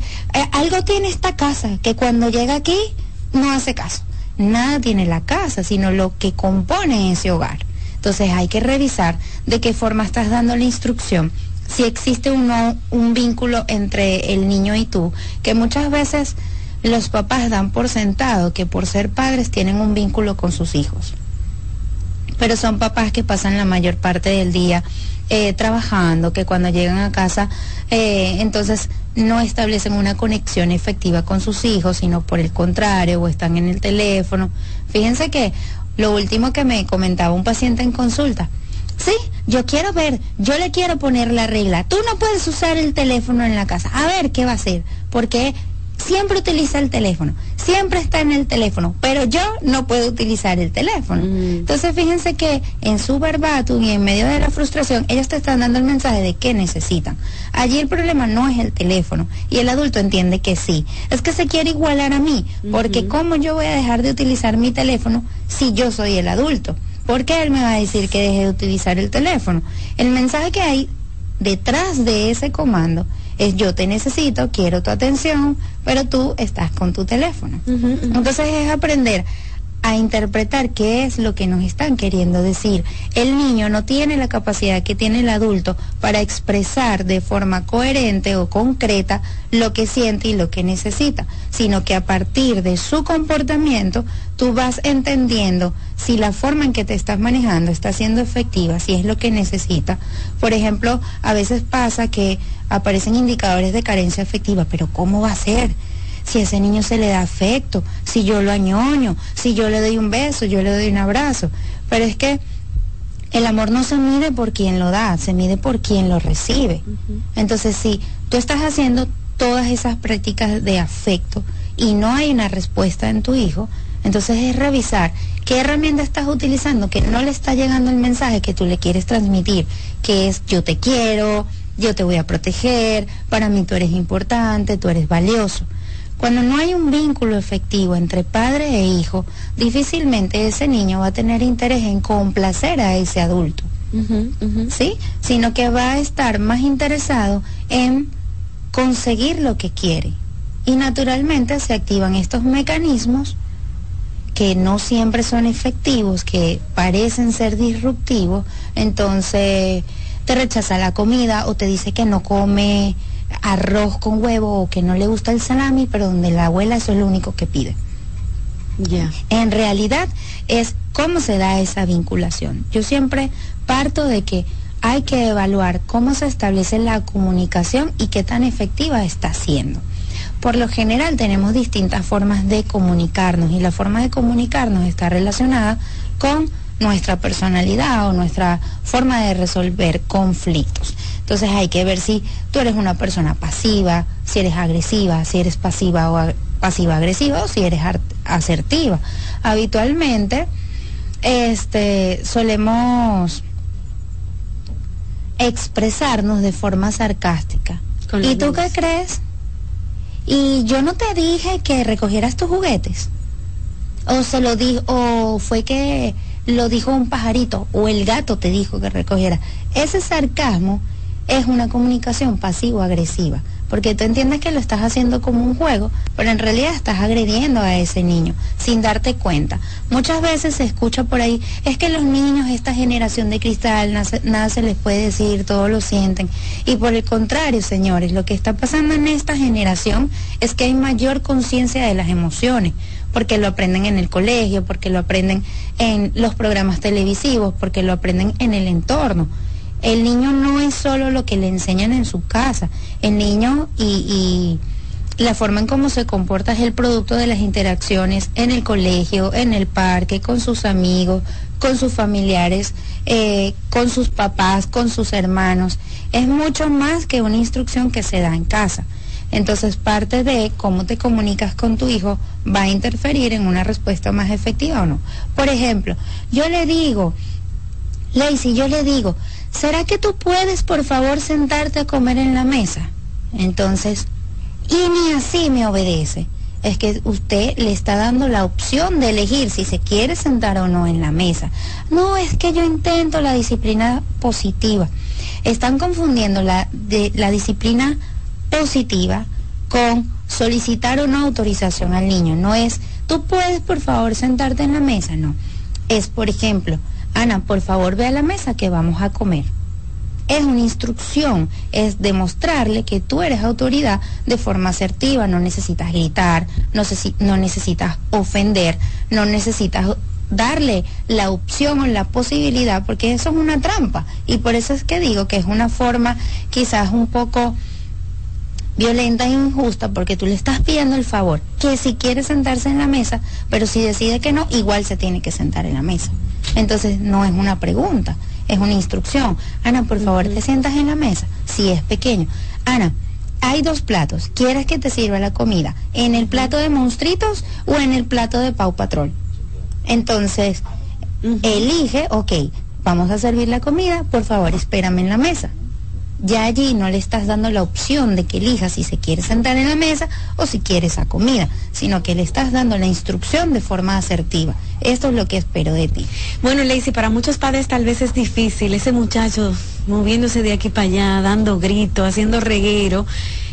algo tiene esta casa que cuando llega aquí no hace caso. Nada tiene la casa, sino lo que compone ese hogar. Entonces hay que revisar de qué forma estás dando la instrucción, si existe uno, un vínculo entre el niño y tú, que muchas veces los papás dan por sentado que por ser padres tienen un vínculo con sus hijos pero son papás que pasan la mayor parte del día eh, trabajando, que cuando llegan a casa, eh, entonces no establecen una conexión efectiva con sus hijos, sino por el contrario, o están en el teléfono. Fíjense que lo último que me comentaba un paciente en consulta, sí, yo quiero ver, yo le quiero poner la regla, tú no puedes usar el teléfono en la casa, a ver qué va a hacer, porque siempre utiliza el teléfono, siempre está en el teléfono, pero yo no puedo utilizar el teléfono. Mm. Entonces fíjense que en su verbatim y en medio de la frustración, ellos te están dando el mensaje de qué necesitan. Allí el problema no es el teléfono y el adulto entiende que sí, es que se quiere igualar a mí, porque ¿cómo yo voy a dejar de utilizar mi teléfono si yo soy el adulto? ¿Por qué él me va a decir que deje de utilizar el teléfono? El mensaje que hay detrás de ese comando es yo te necesito, quiero tu atención, pero tú estás con tu teléfono. Entonces es aprender a interpretar qué es lo que nos están queriendo decir. El niño no tiene la capacidad que tiene el adulto para expresar de forma coherente o concreta lo que siente y lo que necesita, sino que a partir de su comportamiento tú vas entendiendo si la forma en que te estás manejando está siendo efectiva, si es lo que necesita. Por ejemplo, a veces pasa que aparecen indicadores de carencia afectiva, pero ¿cómo va a ser? Si a ese niño se le da afecto, si yo lo añoño, si yo le doy un beso, yo le doy un abrazo. Pero es que el amor no se mide por quien lo da, se mide por quien lo recibe. Entonces, si tú estás haciendo todas esas prácticas de afecto y no hay una respuesta en tu hijo, entonces es revisar qué herramienta estás utilizando que no le está llegando el mensaje que tú le quieres transmitir, que es yo te quiero, yo te voy a proteger, para mí tú eres importante, tú eres valioso. Cuando no hay un vínculo efectivo entre padre e hijo, difícilmente ese niño va a tener interés en complacer a ese adulto. ¿Sí? Sino que va a estar más interesado en conseguir lo que quiere. Y naturalmente se activan estos mecanismos que no siempre son efectivos, que parecen ser disruptivos, entonces te rechaza la comida o te dice que no come arroz con huevo o que no le gusta el salami, pero donde la abuela eso es lo único que pide. En realidad es cómo se da esa vinculación. Yo siempre parto de que hay que evaluar cómo se establece la comunicación y qué tan efectiva está siendo. Por lo general tenemos distintas formas de comunicarnos y la forma de comunicarnos está relacionada con nuestra personalidad o nuestra forma de resolver conflictos. Entonces hay que ver si tú eres una persona pasiva, si eres agresiva, si eres pasiva o pasiva agresiva o si eres asertiva. Habitualmente este solemos expresarnos de forma sarcástica. ¿Y tú qué crees? y yo no te dije que recogieras tus juguetes. O se lo dijo, o fue que lo dijo un pajarito, o el gato te dijo que recogiera. Ese sarcasmo es una comunicación pasivo-agresiva porque tú entiendes que lo estás haciendo como un juego, pero en realidad estás agrediendo a ese niño sin darte cuenta. Muchas veces se escucha por ahí, es que los niños, esta generación de cristal, nada, se les puede decir, todos lo sienten. Y por el contrario, señores, lo que está pasando en esta generación es que hay mayor conciencia de las emociones porque lo aprenden en el colegio, porque lo aprenden en los programas televisivos, porque lo aprenden en el entorno. El niño no es solo lo que le enseñan en su casa. El niño y, la forma en cómo se comporta es el producto de las interacciones en el colegio, en el parque, con sus amigos, con sus familiares, eh, con sus papás, con sus hermanos. Es mucho más que una instrucción que se da en casa. Entonces parte de cómo te comunicas con tu hijo va a interferir en una respuesta más efectiva o no. Por ejemplo, yo le digo, Lacey, yo le digo, ¿será que tú puedes por favor sentarte a comer en la mesa? Entonces, y ni así me obedece. Es que usted le está dando la opción de elegir si se quiere sentar o no en la mesa. No, es que yo intento la disciplina positiva. Están confundiendo la, la disciplina positiva con solicitar una autorización al niño. No es, tú puedes por favor sentarte en la mesa, no. Es, por ejemplo, Ana, por favor ve a la mesa que vamos a comer. Es una instrucción, es demostrarle que tú eres autoridad de forma asertiva, no necesitas gritar, no, no necesitas ofender, no necesitas darle la opción o la posibilidad, porque eso es una trampa. Y por eso es que digo que es una forma quizás un poco violenta e injusta porque tú le estás pidiendo el favor que si quiere sentarse en la mesa, pero si decide que no, igual se tiene que sentar en la mesa. Entonces no es una pregunta, es una instrucción. Ana, por favor, te sientas en la mesa, si es pequeño. Ana, hay dos platos, ¿quieres que te sirva la comida en el plato de monstruitos o en el plato de Pau Patrol? Entonces, elige, ok, vamos a servir la comida, por favor, espérame en la mesa ya allí no le estás dando la opción de que elija si se quiere sentar en la mesa o si quiere esa comida, sino que le estás dando la instrucción de forma asertiva. Esto es lo que espero de ti. Bueno, Lacey, para muchos padres tal vez es difícil, ese muchacho moviéndose de aquí para allá, dando gritos, haciendo reguero,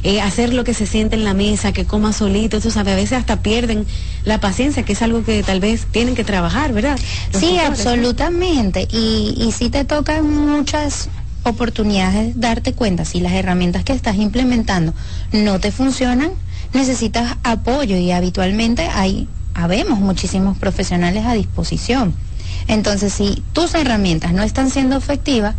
eh, hacer lo que se siente en la mesa, que coma solito, eso sabe, a veces hasta pierden la paciencia, que es algo que tal vez tienen que trabajar, ¿verdad? sí, absolutamente. Y, y sí te tocan muchas oportunidades de darte cuenta si las herramientas que estás implementando no te funcionan, necesitas apoyo y habitualmente hay, habemos muchísimos profesionales a disposición. Entonces, si tus herramientas no están siendo efectivas,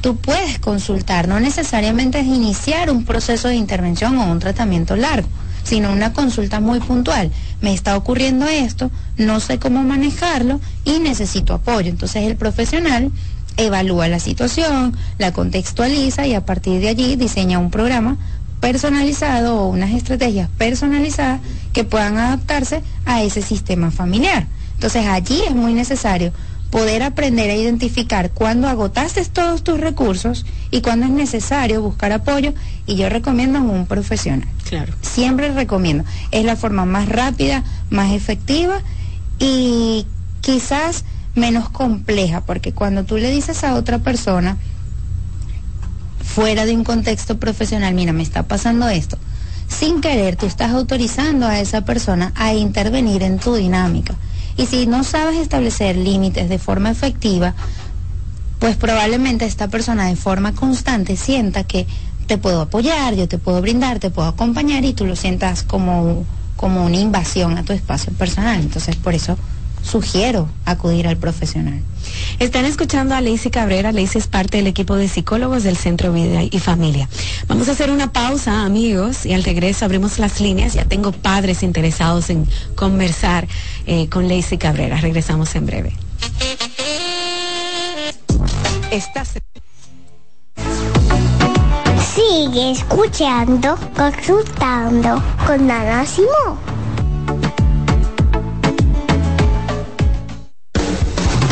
tú puedes consultar, no necesariamente es iniciar un proceso de intervención o un tratamiento largo, sino una consulta muy puntual. Me está ocurriendo esto, no sé cómo manejarlo y necesito apoyo. Entonces el profesional evalúa la situación, la contextualiza y a partir de allí diseña un programa personalizado o unas estrategias personalizadas que puedan adaptarse a ese sistema familiar. Entonces allí es muy necesario poder aprender a identificar cuándo agotaste todos tus recursos y cuándo es necesario buscar apoyo y yo recomiendo a un profesional. Claro. Siempre recomiendo. Es la forma más rápida, más efectiva y quizás menos compleja, porque cuando tú le dices a otra persona, fuera de un contexto profesional, mira, me está pasando esto, sin querer tú estás autorizando a esa persona a intervenir en tu dinámica. Y si no sabes establecer límites de forma efectiva, pues probablemente esta persona de forma constante sienta que te puedo apoyar, yo te puedo brindar, te puedo acompañar y tú lo sientas como, como una invasión a tu espacio personal. Entonces, por eso sugiero acudir al profesional. Están escuchando a Lacey Cabrera. Lacey es parte del equipo de psicólogos del Centro Vida y Familia. Vamos a hacer una pausa, amigos, y al regreso abrimos las líneas. Ya tengo padres interesados en conversar eh, con Lacey Cabrera. Regresamos en breve. Sigue escuchando, consultando con Ana Simón.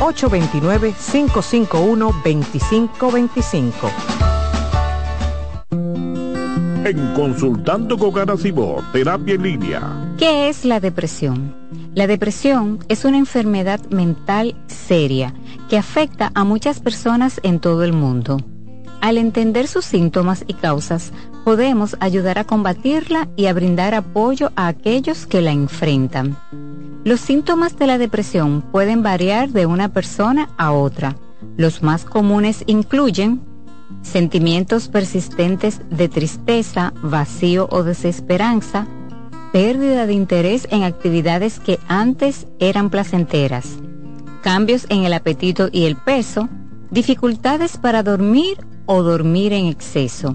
829-551-2525. En Consultando con Garacimo, Terapia en Línea. ¿Qué es la depresión? La depresión es una enfermedad mental seria que afecta a muchas personas en todo el mundo. Al entender sus síntomas y causas, podemos ayudar a combatirla y a brindar apoyo a aquellos que la enfrentan. Los síntomas de la depresión pueden variar de una persona a otra. Los más comunes incluyen sentimientos persistentes de tristeza, vacío o desesperanza, pérdida de interés en actividades que antes eran placenteras, cambios en el apetito y el peso, dificultades para dormir o dormir en exceso,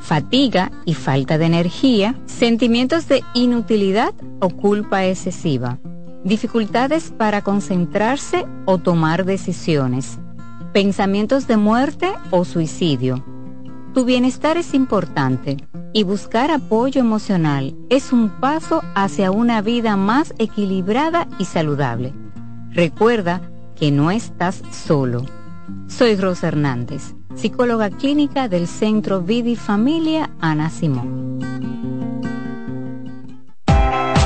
fatiga y falta de energía, sentimientos de inutilidad o culpa excesiva, dificultades para concentrarse o tomar decisiones, pensamientos de muerte o suicidio. Tu bienestar es importante y buscar apoyo emocional es un paso hacia una vida más equilibrada y saludable. Recuerda que no estás solo. Soy Rosa Hernández, psicóloga clínica del Centro Vidi Familia Ana Simón.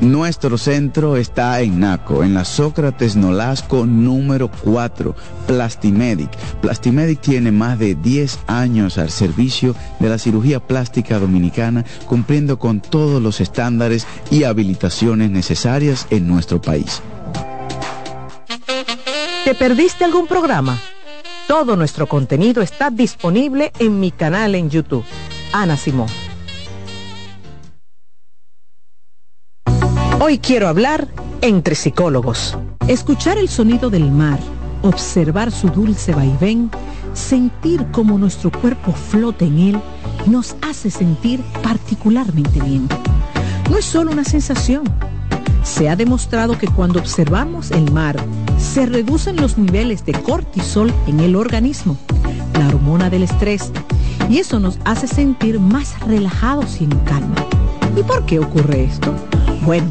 Nuestro centro está en Naco, en la Sócrates Nolasco número 4, Plastimedic. Plastimedic tiene más de 10 años al servicio de la cirugía plástica dominicana, cumpliendo con todos los estándares y habilitaciones necesarias en nuestro país. ¿Te perdiste algún programa? Todo nuestro contenido está disponible en mi canal en YouTube. Ana Simón. Hoy quiero hablar entre psicólogos. Escuchar el sonido del mar, observar su dulce vaivén, sentir cómo nuestro cuerpo flota en él, nos hace sentir particularmente bien. No es solo una sensación. Se ha demostrado que cuando observamos el mar, se reducen los niveles de cortisol en el organismo, la hormona del estrés, y eso nos hace sentir más relajados y en calma. ¿Y por qué ocurre esto? Bueno,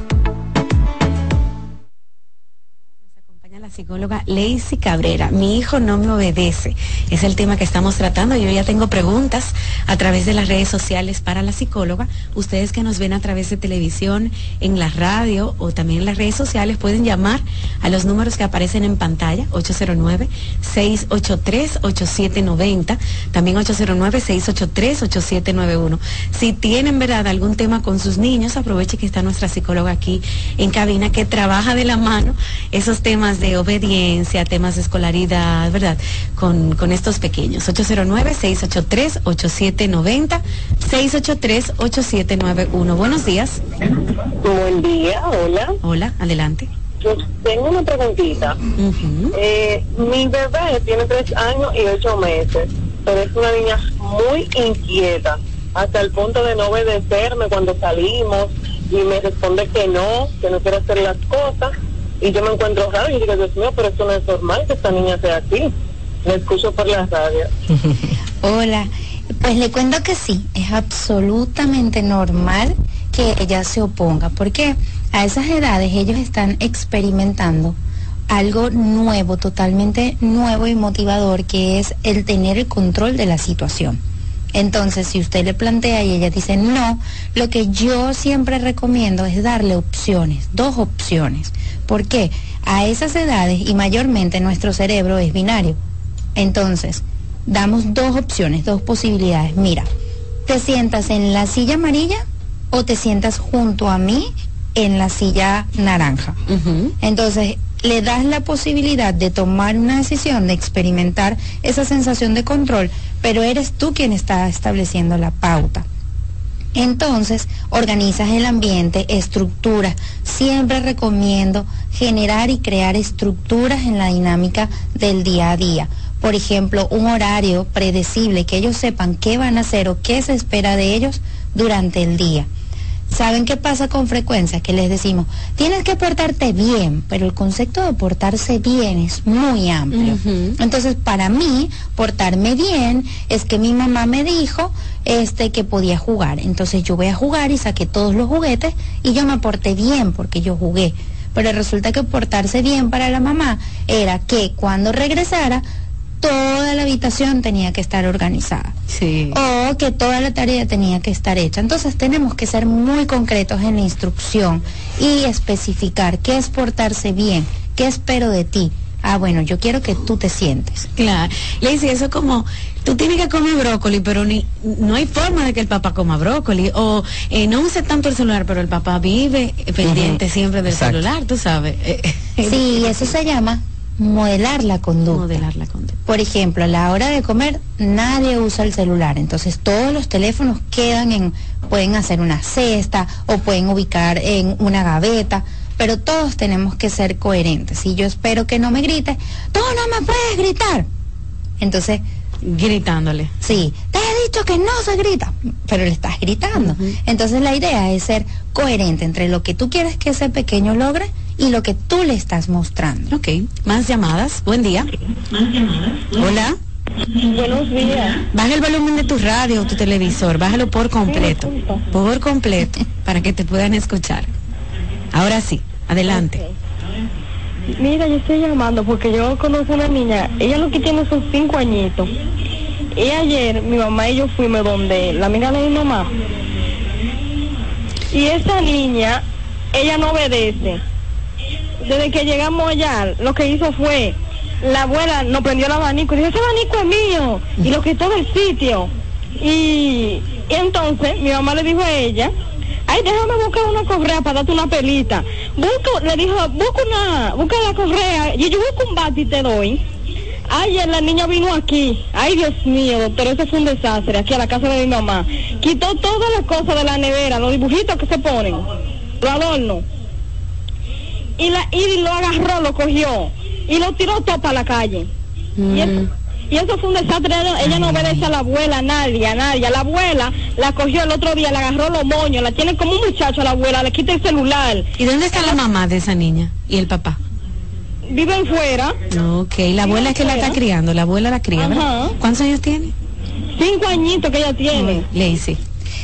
Psicóloga Lacey Cabrera. Mi hijo no me obedece. Es el tema que estamos tratando. Yo ya tengo preguntas a través de las redes sociales para la psicóloga. Ustedes que nos ven a través de televisión, en la radio o también en las redes sociales pueden llamar a los números que aparecen en pantalla, 809-683-8790, también 809-683-8791. Si tienen, verdad, algún tema con sus niños, aproveche que está nuestra psicóloga aquí en cabina que trabaja de la mano esos temas de obediencia, temas de escolaridad, ¿verdad? Con, con estos pequeños. 809-683-8790, 683-8791. Buenos días. Buen día, hola. Hola, adelante. Yo tengo una preguntita. Eh, mi bebé tiene tres años y ocho meses, pero es una niña muy inquieta, hasta el punto de no obedecerme cuando salimos y me responde que no, que no quiere hacer las cosas y yo me encuentro raro y digo, Dios mío, pero esto no es normal que esta niña sea así. Me escucho por la radio. (laughs) Hola, pues le cuento que sí, es absolutamente normal que ella se oponga, porque a esas edades ellos están experimentando algo nuevo, totalmente nuevo y motivador, que es el tener el control de la situación. Entonces, si usted le plantea y ella dice no, lo que yo siempre recomiendo es darle opciones, dos opciones. ¿Por qué? A esas edades y mayormente nuestro cerebro es binario. Entonces, damos dos opciones, dos posibilidades. Mira, te sientas en la silla amarilla o te sientas junto a mí en la silla naranja. Entonces, le das la posibilidad de tomar una decisión, de experimentar esa sensación de control, pero eres tú quien está estableciendo la pauta. Entonces, organizas el ambiente, estructuras. Siempre recomiendo generar y crear estructuras en la dinámica del día a día. Por ejemplo, un horario predecible, que ellos sepan qué van a hacer o qué se espera de ellos durante el día. ¿Saben qué pasa con frecuencia? Que les decimos, tienes que portarte bien, pero el concepto de portarse bien es muy amplio. Entonces, para mí, portarme bien es que mi mamá me dijo este que podía jugar. Entonces yo voy a jugar y saqué todos los juguetes y yo me porté bien porque yo jugué. Pero resulta que portarse bien para la mamá era que cuando regresara toda la habitación tenía que estar organizada. Sí. O que toda la tarea tenía que estar hecha. Entonces tenemos que ser muy concretos en la instrucción y especificar qué es portarse bien, qué espero de ti. Ah, bueno, yo quiero que tú te sientes. Claro. Le dice eso como, tú tienes que comer brócoli, pero ni, no hay forma de que el papá coma brócoli. O eh, no use tanto el celular, pero el papá vive pendiente siempre del celular, tú sabes. sí, eso se llama modelar la conducta. Modelar la conducta. Por ejemplo, a la hora de comer nadie usa el celular, entonces todos los teléfonos quedan en, pueden hacer una cesta o pueden ubicar en una gaveta, pero todos tenemos que ser coherentes. Y yo espero que no me grites, tú no me puedes gritar. Entonces, gritándole. Sí, te he dicho que no se grita, pero le estás gritando. Entonces la idea es ser coherente entre lo que tú quieres que ese pequeño logre y lo que tú le estás mostrando. Ok, más llamadas. Buen día. Más llamadas. Hola. Buenos días. Baja el volumen de tu radio o tu televisor, bájalo por completo. por completo, para que te puedan escuchar. Ahora sí, adelante. Mira, yo estoy llamando porque yo conozco una niña, ella lo que tiene son cinco añitos. Y ayer mi mamá y yo fuimos donde la amiga de mi mamá. Y esa niña, ella no obedece. Desde que llegamos allá, lo que hizo fue, la abuela nos prendió el abanico y dijo, ese abanico es mío. Y lo quitó del sitio. Y, y entonces mi mamá le dijo a ella, ay, déjame buscar una correa para darte una pelita. Busco, le dijo, busca una, busca la correa, y yo busco un bate y te doy. Ayer la niña vino aquí. Ay, Dios mío, doctor, eso fue un desastre, aquí a la casa de mi mamá. Quitó todas las cosas de la nevera, los dibujitos que se ponen, los adornos. Y, la, y lo agarró, lo cogió, y lo tiró todo para la calle. Y eso, y eso fue un desastre. Ella no obedece a la abuela, a nadie, a nadie. La abuela la cogió el otro día, le agarró los moños, la tiene como un muchacho a la abuela, le quita el celular. ¿Y dónde está la mamá de esa niña y el papá? Viven fuera. Ok, la abuela es que la está criando, la abuela la cría. ¿Cuántos años tiene? Cinco añitos que ella tiene. Lacey.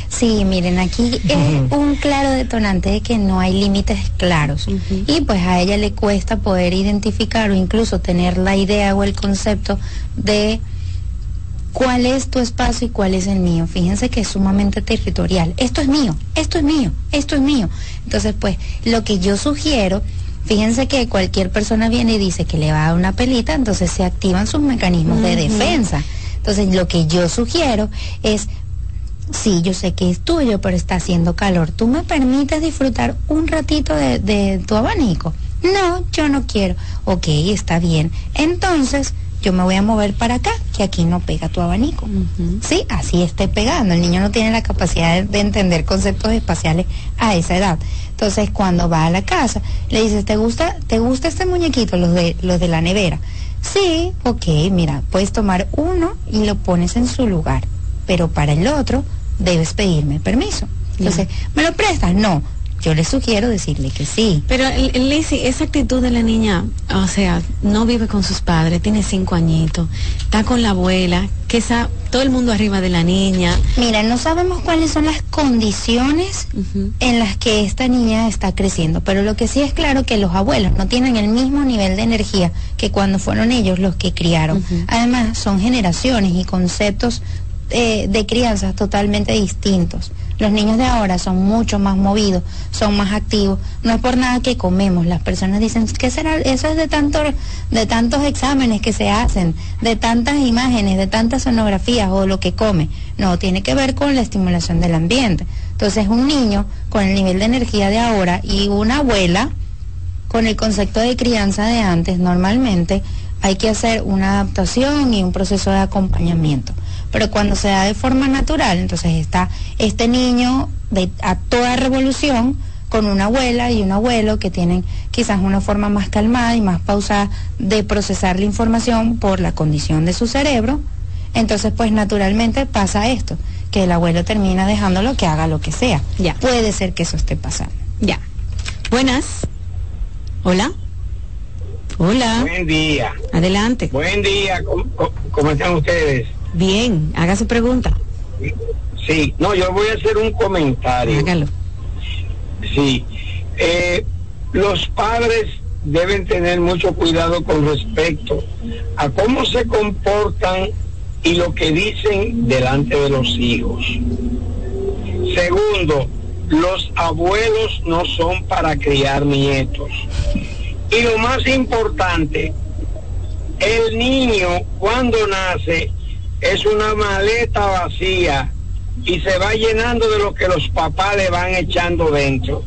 Sí, miren, aquí es un claro detonante de que no hay límites claros. Y pues a ella le cuesta poder identificar o incluso tener la idea o el concepto de cuál es tu espacio y cuál es el mío. Fíjense que es sumamente territorial. Esto es mío, esto es mío, esto es mío. Entonces, pues, lo que yo sugiero, fíjense que cualquier persona viene y dice que le va a dar una pelita, entonces se activan sus mecanismos de defensa. Entonces, lo que yo sugiero es Sí, yo sé que es tuyo, pero está haciendo calor. ¿Tú me permites disfrutar un ratito de, de tu abanico? No, yo no quiero. Ok, está bien. Entonces, yo me voy a mover para acá, que aquí no pega tu abanico. Sí, así esté pegando. El niño no tiene la capacidad de, de entender conceptos espaciales a esa edad. Entonces, cuando va a la casa, le dices, ¿te gusta, te gusta este muñequito, los de, los de la nevera? Sí, ok, mira, puedes tomar uno y lo pones en su lugar, pero para el otro debes pedirme permiso. Entonces, ¿me lo prestas? No. Yo le sugiero decirle que sí. Pero, Lacey, esa actitud de la niña, o sea, no vive con sus padres, tiene cinco añitos, está con la abuela, que esa, todo el mundo arriba de la niña. Mira, no sabemos cuáles son las condiciones en las que esta niña está creciendo, pero lo que sí es claro que los abuelos no tienen el mismo nivel de energía que cuando fueron ellos los que criaron. Además, son generaciones y conceptos eh, de crianza totalmente distintos. Los niños de ahora son mucho más movidos, son más activos. No es por nada que comemos. Las personas dicen, ¿qué será? Eso es de, de tantos exámenes que se hacen, de tantas imágenes, de tantas sonografías o lo que come. No, tiene que ver con la estimulación del ambiente. Entonces, un niño con el nivel de energía de ahora y una abuela con el concepto de crianza de antes, normalmente hay que hacer una adaptación y un proceso de acompañamiento pero cuando se da de forma natural, entonces está este niño de, a toda revolución con una abuela y un abuelo que tienen quizás una forma más calmada y más pausada de procesar la información por la condición de su cerebro, entonces pues naturalmente pasa esto, que el abuelo termina dejándolo que haga lo que sea. Ya. Puede ser que eso esté pasando. Ya. Buenas. Hola. Hola. Buen día. Adelante. Buen día. cómo están ustedes? Bien, haga su pregunta. Sí, no, yo voy a hacer un comentario. Hágalo. Sí, eh, los padres deben tener mucho cuidado con respecto a cómo se comportan y lo que dicen delante de los hijos. Segundo, los abuelos no son para criar nietos. Y lo más importante, el niño cuando nace es una maleta vacía y se va llenando de lo que los papás le van echando dentro.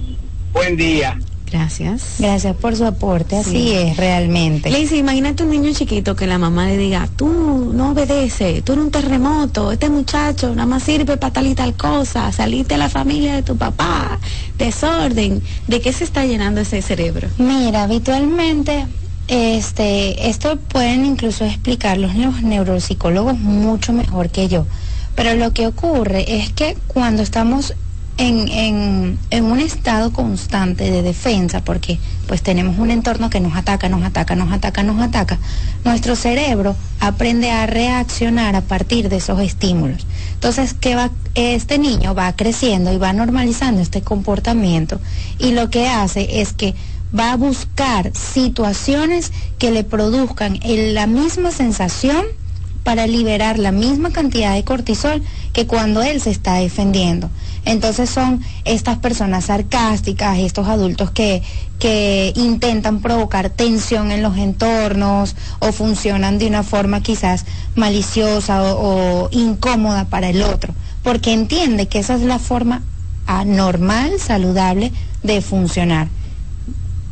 Buen día. Gracias. Gracias por su aporte, así es realmente. Le dice, imagínate un niño chiquito que la mamá le diga, tú no obedeces, tú eres un terremoto, este muchacho nada más sirve para tal y tal cosa, saliste a la familia de tu papá, desorden. ¿De qué se está llenando ese cerebro? Mira, habitualmente este, esto pueden incluso explicarlo los neuropsicólogos mucho mejor que yo. Pero lo que ocurre es que cuando estamos en, un estado constante de defensa, porque pues tenemos un entorno que nos ataca, nos ataca, nos ataca, nos ataca, nuestro cerebro aprende a reaccionar a partir de esos estímulos. Entonces. Este niño va creciendo y va normalizando este comportamiento y lo que hace es que va a buscar situaciones que le produzcan la misma sensación para liberar la misma cantidad de cortisol que cuando él se está defendiendo. Entonces son estas personas sarcásticas, estos adultos que, que intentan provocar tensión en los entornos o funcionan de una forma quizás maliciosa o, o incómoda para el otro, porque entiende que esa es la forma anormal, saludable de funcionar.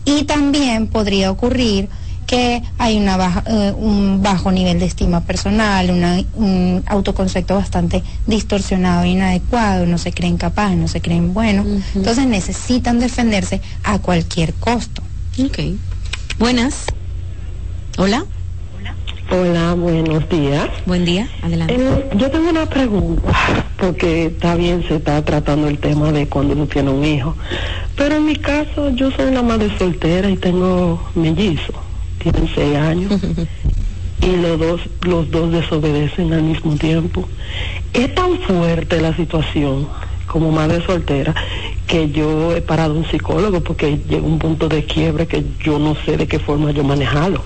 Y también podría ocurrir que hay una eh, un bajo nivel de estima personal, un autoconcepto bastante distorsionado e inadecuado, no se creen capaces, no se creen buenos, entonces necesitan defenderse a cualquier costo. Ok. Buenas. Hola. Hola, buenos días. Buen día, adelante. Eh, yo tengo una pregunta, porque está bien, se está tratando el tema de cuando uno tiene un hijo. Pero en mi caso, yo soy una madre soltera y tengo mellizos, tienen seis años. (laughs) y los dos, los dos desobedecen al mismo tiempo. Es tan fuerte la situación como madre soltera que yo he parado un psicólogo porque llega un punto de quiebre que yo no sé de qué forma yo manejarlo.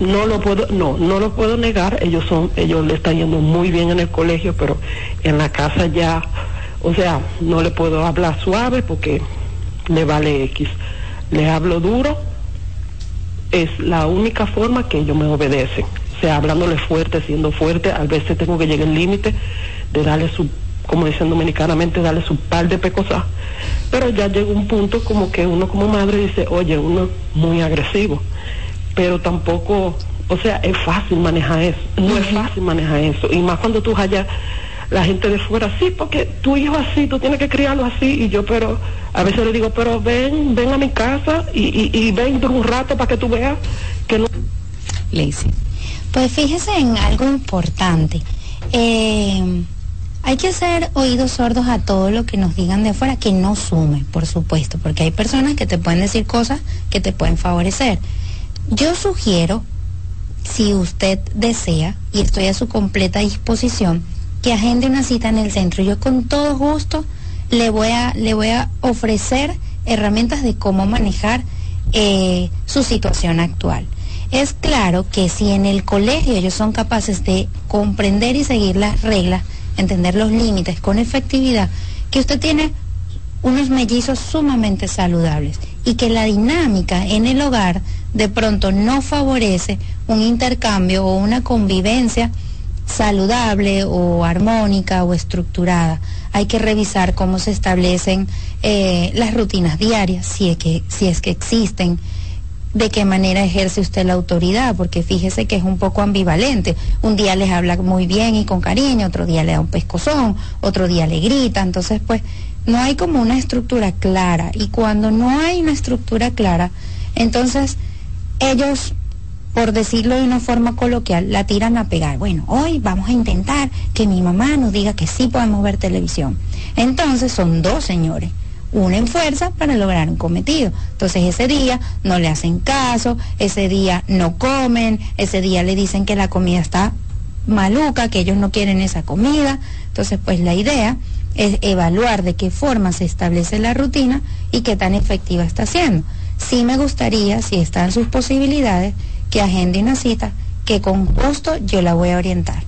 No lo puedo, no, no lo puedo negar, ellos son, ellos le están yendo muy bien en el colegio, pero en la casa ya, o sea, no le puedo hablar suave porque le vale X. Le hablo duro, es la única forma que ellos me obedecen. O sea, hablándole fuerte, siendo fuerte, a veces tengo que llegar al límite de darle su como dicen dominicanamente, darle su par de pecosas. Pero ya llega un punto como que uno como madre dice, oye, uno muy agresivo. Pero tampoco, o sea, es fácil manejar eso. No es fácil manejar eso. Y más cuando tú hallas la gente de fuera, sí, porque tu hijo así, tú tienes que criarlo así. Y yo, pero, a veces le digo, pero ven, ven a mi casa y, y, ven por un rato para que tú veas que no. Lacey. Pues fíjese en algo importante. Eh, hay que hacer oídos sordos a todo lo que nos digan de afuera, que no sume, por supuesto, porque hay personas que te pueden decir cosas que te pueden favorecer. Yo sugiero si usted desea, y estoy a su completa disposición, que agende una cita en el centro. Yo con todo gusto le voy a, le voy a ofrecer herramientas de cómo manejar eh, su situación actual. Es claro que si en el colegio ellos son capaces de comprender y seguir las reglas, entender los límites con efectividad, que usted tiene unos mellizos sumamente saludables y que la dinámica en el hogar de pronto no favorece un intercambio o una convivencia saludable o armónica o estructurada. Hay que revisar cómo se establecen eh, las rutinas diarias, si es, que, si es que existen, de qué manera ejerce usted la autoridad, porque fíjese que es un poco ambivalente. Un día les habla muy bien y con cariño, otro día le da un pescozón, otro día le grita, entonces pues no hay como una estructura clara. Y cuando no hay una estructura clara, entonces ellos por decirlo de una forma coloquial, la tiran a pegar. Bueno, hoy vamos a intentar que mi mamá nos diga que sí podemos ver televisión. Entonces son dos señores, unen fuerza para lograr un cometido. Entonces ese día no le hacen caso, ese día no comen, ese día le dicen que la comida está maluca, que ellos no quieren esa comida. Entonces pues la idea es evaluar de qué forma se establece la rutina y qué tan efectiva está siendo. Sí me gustaría, si están sus posibilidades, que agende una cita que con gusto yo la voy a orientar.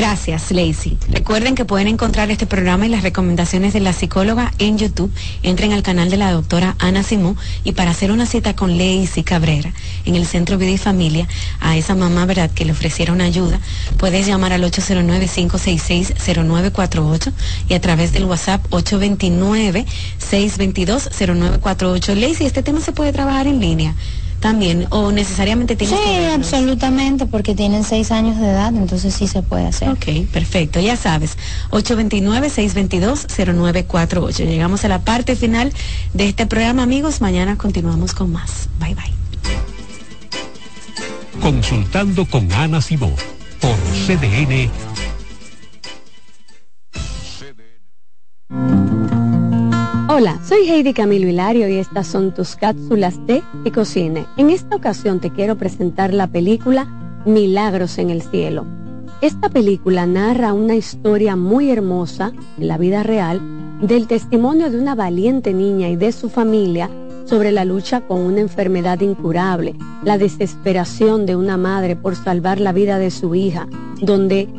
Gracias, Lacey. Recuerden que pueden encontrar este programa y las recomendaciones de la psicóloga en YouTube. Entren al canal de la doctora Ana Simó y para hacer una cita con Lacey Cabrera en el Centro Vida y Familia, a esa mamá, ¿verdad?, que le ofrecieron ayuda, puedes llamar al 809-566-0948 y a través del WhatsApp 829-622-0948. Lacey, este tema se puede trabajar en línea también o necesariamente tiene sí, absolutamente, porque tienen seis años de edad, entonces sí se puede hacer. Ok, perfecto, ya sabes, 829-622-0948. Llegamos a la parte final de este programa, amigos. Mañana continuamos con más. Bye, bye. Consultando con Ana Simón por CDN. Hola, soy Heidi Camilo Hilario y estas son tus cápsulas de y cocine. En esta ocasión te quiero presentar la película Milagros en el Cielo. Esta película narra una historia muy hermosa, en la vida real, del testimonio de una valiente niña y de su familia sobre la lucha con una enfermedad incurable, la desesperación de una madre por salvar la vida de su hija, donde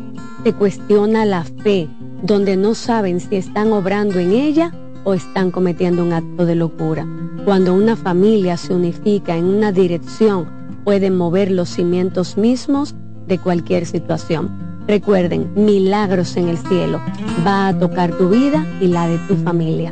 se cuestiona la fe, donde no saben si están obrando en ella o están cometiendo un acto de locura. Cuando una familia se unifica en una dirección, pueden mover los cimientos mismos de cualquier situación. Recuerden, milagros en el cielo va a tocar tu vida y la de tu familia.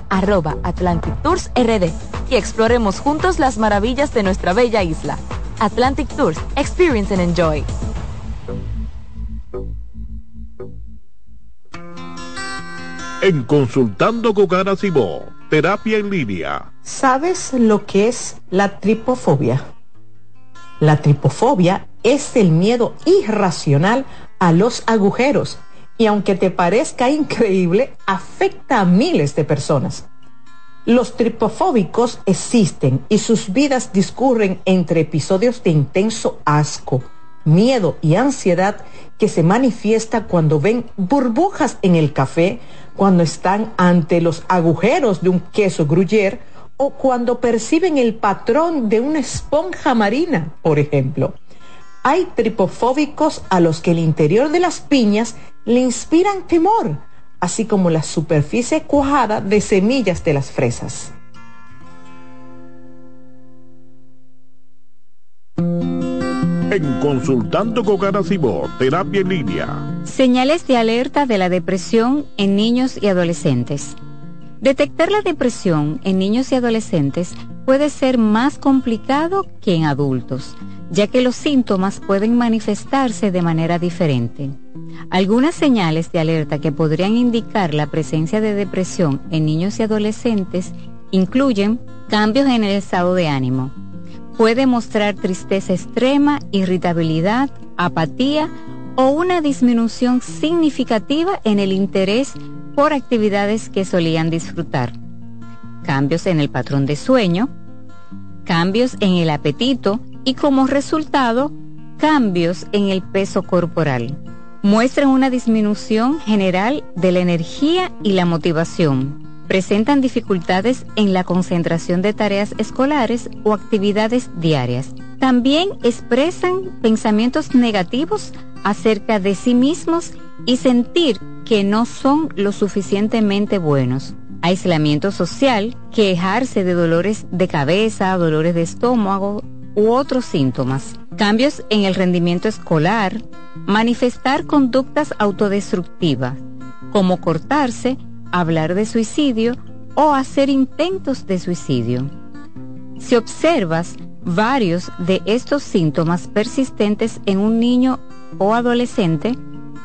arroba Atlantic Tours RD y exploremos juntos las maravillas de nuestra bella isla. Atlantic Tours, Experience and Enjoy. En Consultando con Ana Simó, terapia en línea. ¿Sabes lo que es la tripofobia? La tripofobia es el miedo irracional a los agujeros y aunque te parezca increíble, afecta a miles de personas. Los tripofóbicos existen y sus vidas discurren entre episodios de intenso asco, miedo y ansiedad que se manifiesta cuando ven burbujas en el café, cuando están ante los agujeros de un queso gruyere o cuando perciben el patrón de una esponja marina, por ejemplo. Hay tripofóbicos a los que el interior de las piñas le inspiran temor, así como la superficie cuajada de semillas de las fresas. En Consultando con terapia en línea. Señales de alerta de la depresión en niños y adolescentes. Detectar la depresión en niños y adolescentes puede ser más complicado que en adultos ya que los síntomas pueden manifestarse de manera diferente. Algunas señales de alerta que podrían indicar la presencia de depresión en niños y adolescentes incluyen cambios en el estado de ánimo. Puede mostrar tristeza extrema, irritabilidad, apatía o una disminución significativa en el interés por actividades que solían disfrutar. Cambios en el patrón de sueño, cambios en el apetito y como resultado, cambios en el peso corporal. Muestran una disminución general de la energía y la motivación. Presentan dificultades en la concentración de tareas escolares o actividades diarias. También expresan pensamientos negativos acerca de sí mismos y sentir que no son lo suficientemente buenos. Aislamiento social, quejarse de dolores de cabeza, dolores de estómago u otros síntomas. Cambios en el rendimiento escolar, manifestar conductas autodestructivas, como cortarse, hablar de suicidio o hacer intentos de suicidio. Si observas varios de estos síntomas persistentes en un niño o adolescente,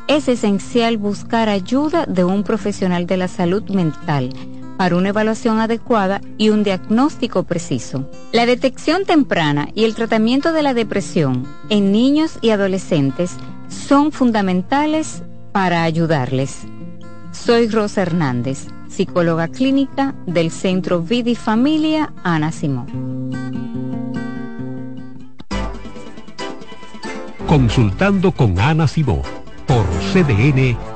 es esencial buscar ayuda de un profesional de la salud mental para una evaluación adecuada y un diagnóstico preciso. La detección temprana y el tratamiento de la depresión en niños y adolescentes son fundamentales para ayudarles. Soy Rosa Hernández, psicóloga clínica del Centro Vidi Familia Ana Simón. Consultando con Ana Simón por CDN.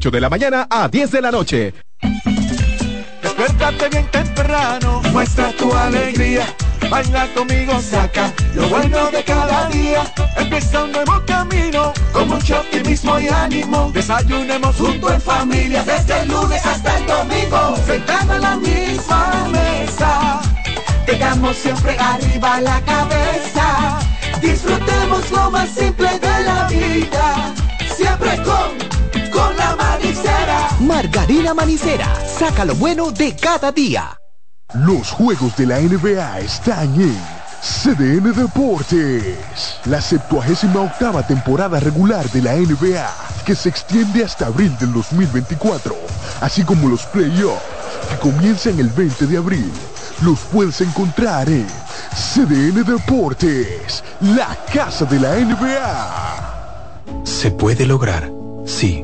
de la mañana a 10 de la noche. Despertate bien temprano, muestra tu alegría. Baila conmigo, saca lo bueno de cada día. Empieza un nuevo camino, con mucho optimismo y ánimo. Desayunemos junto en familia, desde el lunes hasta el domingo. Sentado en la misma mesa, tengamos siempre arriba la cabeza. Disfrutemos lo más simple de la vida, siempre con con la manicera. Margarina Manicera, saca lo bueno de cada día. Los juegos de la NBA están en CDN Deportes. La 78 temporada regular de la NBA, que se extiende hasta abril del 2024, así como los playoffs, que comienzan el 20 de abril. los puedes encontrar en CDN Deportes, la casa de la NBA. ¿Se puede lograr? Sí,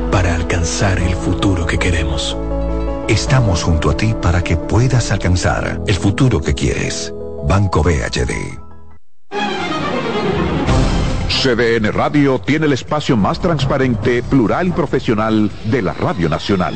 para alcanzar el futuro que queremos. Estamos junto a ti para que puedas alcanzar el futuro que quieres. Banco BHD. CDN Radio tiene el espacio más transparente, plural y profesional de la Radio Nacional.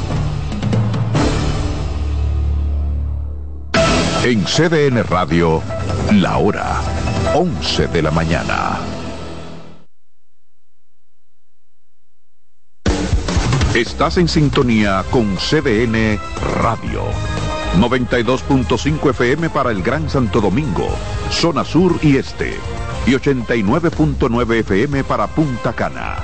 En CDN Radio, la hora 11 de la mañana. Estás en sintonía con CDN Radio. 92.5 FM para el Gran Santo Domingo, zona sur y este. Y 89.9 FM para Punta Cana.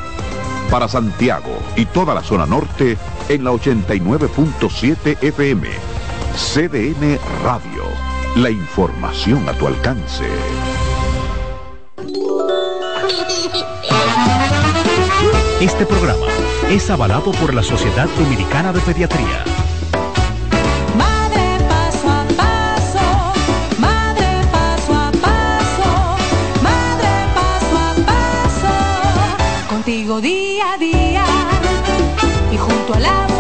Para Santiago y toda la zona norte en la 89.7 FM. CDN Radio. La información a tu alcance. Este programa es avalado por la Sociedad Dominicana de Pediatría. Madre paso a paso, madre paso a paso, madre paso a paso, contigo día a día y junto a la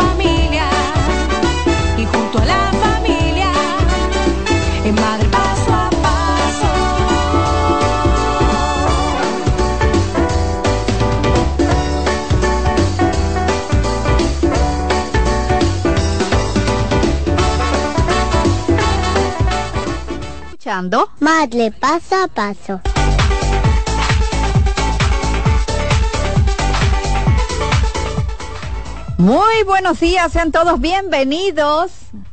escuchando Madre Paso a Paso. Muy buenos días, sean todos bienvenidos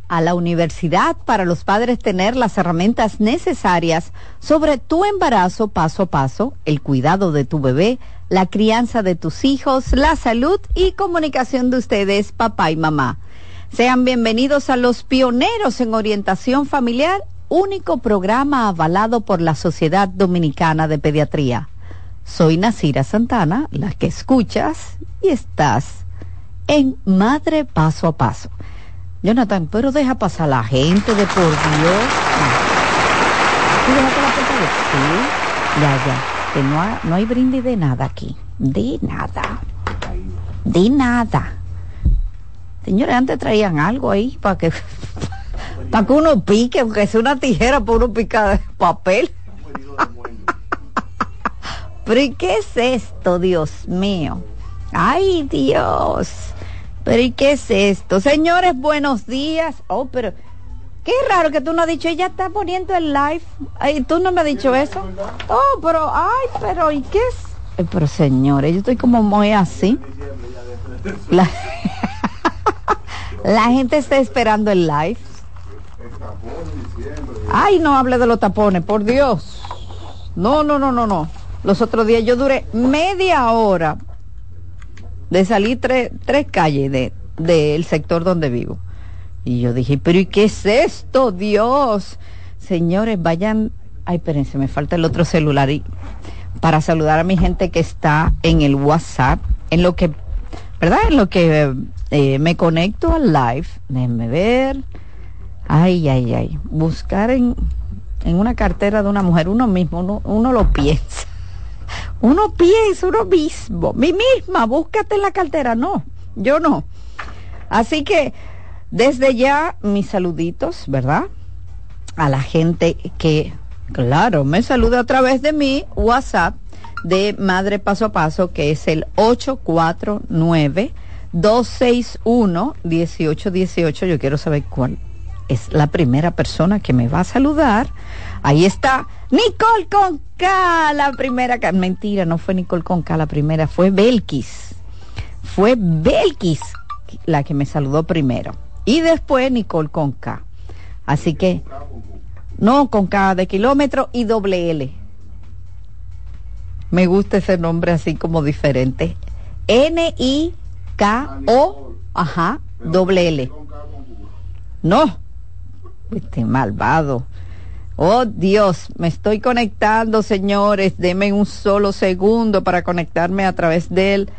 a la universidad para los padres tener las herramientas necesarias sobre tu embarazo paso a paso, el cuidado de tu bebé, la crianza de tus hijos, la salud y comunicación de ustedes, papá y mamá. Sean bienvenidos a los pioneros en orientación familiar, único programa avalado por la Sociedad Dominicana de Pediatría. Soy Nasira Santana, la que escuchas y estás en Madre Paso a Paso. Jonathan, pero deja pasar a la gente de por Dios. ¿Tú la puerta? Sí, ya, ya. Que no, no hay brindis de nada aquí. De nada. De nada. Señores, antes traían algo ahí para que para que uno pique, aunque sea una tijera para uno picar papel. (laughs) Pero ¿y qué es esto, Dios mío? Ay, Dios. Pero ¿y qué es esto? Señores, buenos días. Oh, pero qué raro que tú no has dicho, ella está poniendo el live. Ay, tú no me has dicho eso. Oh, pero, ay, pero ¿y qué es? Pero señores, yo estoy como muy así. La (laughs) gente está esperando el live. Ay, no hable de los tapones, por Dios. No, no, no, no, no. Los otros días yo duré media hora de salir tres, tres calles de- del sector donde vivo. Y yo dije, pero ¿y qué es esto, Dios? Señores, vayan, ay, espérense, me falta el otro celular y para saludar a mi gente que está en el WhatsApp, en lo que, ¿verdad? En lo que eh, me conecto al live, déjenme ver. Ay, ay, ay. Buscar en, en una cartera de una mujer, uno mismo, uno, uno lo piensa. (laughs) Uno piensa, uno mismo, mi misma, búscate en la cartera. No, yo no. Así que desde ya mis saluditos, ¿verdad? A la gente que Claro, me saluda a través de mi WhatsApp de Madre Paso a Paso, que es el 849-261-1818. Yo quiero saber cuál es la primera persona que me va a saludar. Ahí está Nicole Conca, la primera. Mentira, no fue Nicole Conca la primera, fue Belkis. Fue Belkis la que me saludó primero. Y después Nicole Conca. Así que, no, con K de kilómetro y doble L. Me gusta ese nombre así como diferente. N-I-K-O, ajá, doble L. No, este malvado. Oh Dios, me estoy conectando, señores. Deme un solo segundo para conectarme a través del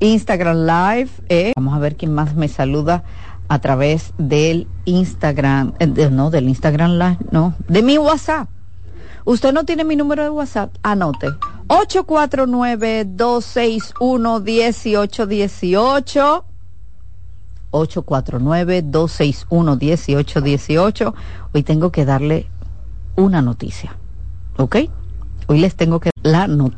Instagram Live. eh. Vamos a ver quién más me saluda a través del Instagram, eh, no, del Instagram Live, no, de mi WhatsApp. Usted no tiene mi número de WhatsApp, anote. 849-261-1818. 849-261-1818. Hoy tengo que darle una noticia. ¿Ok? Hoy les tengo que la noticia.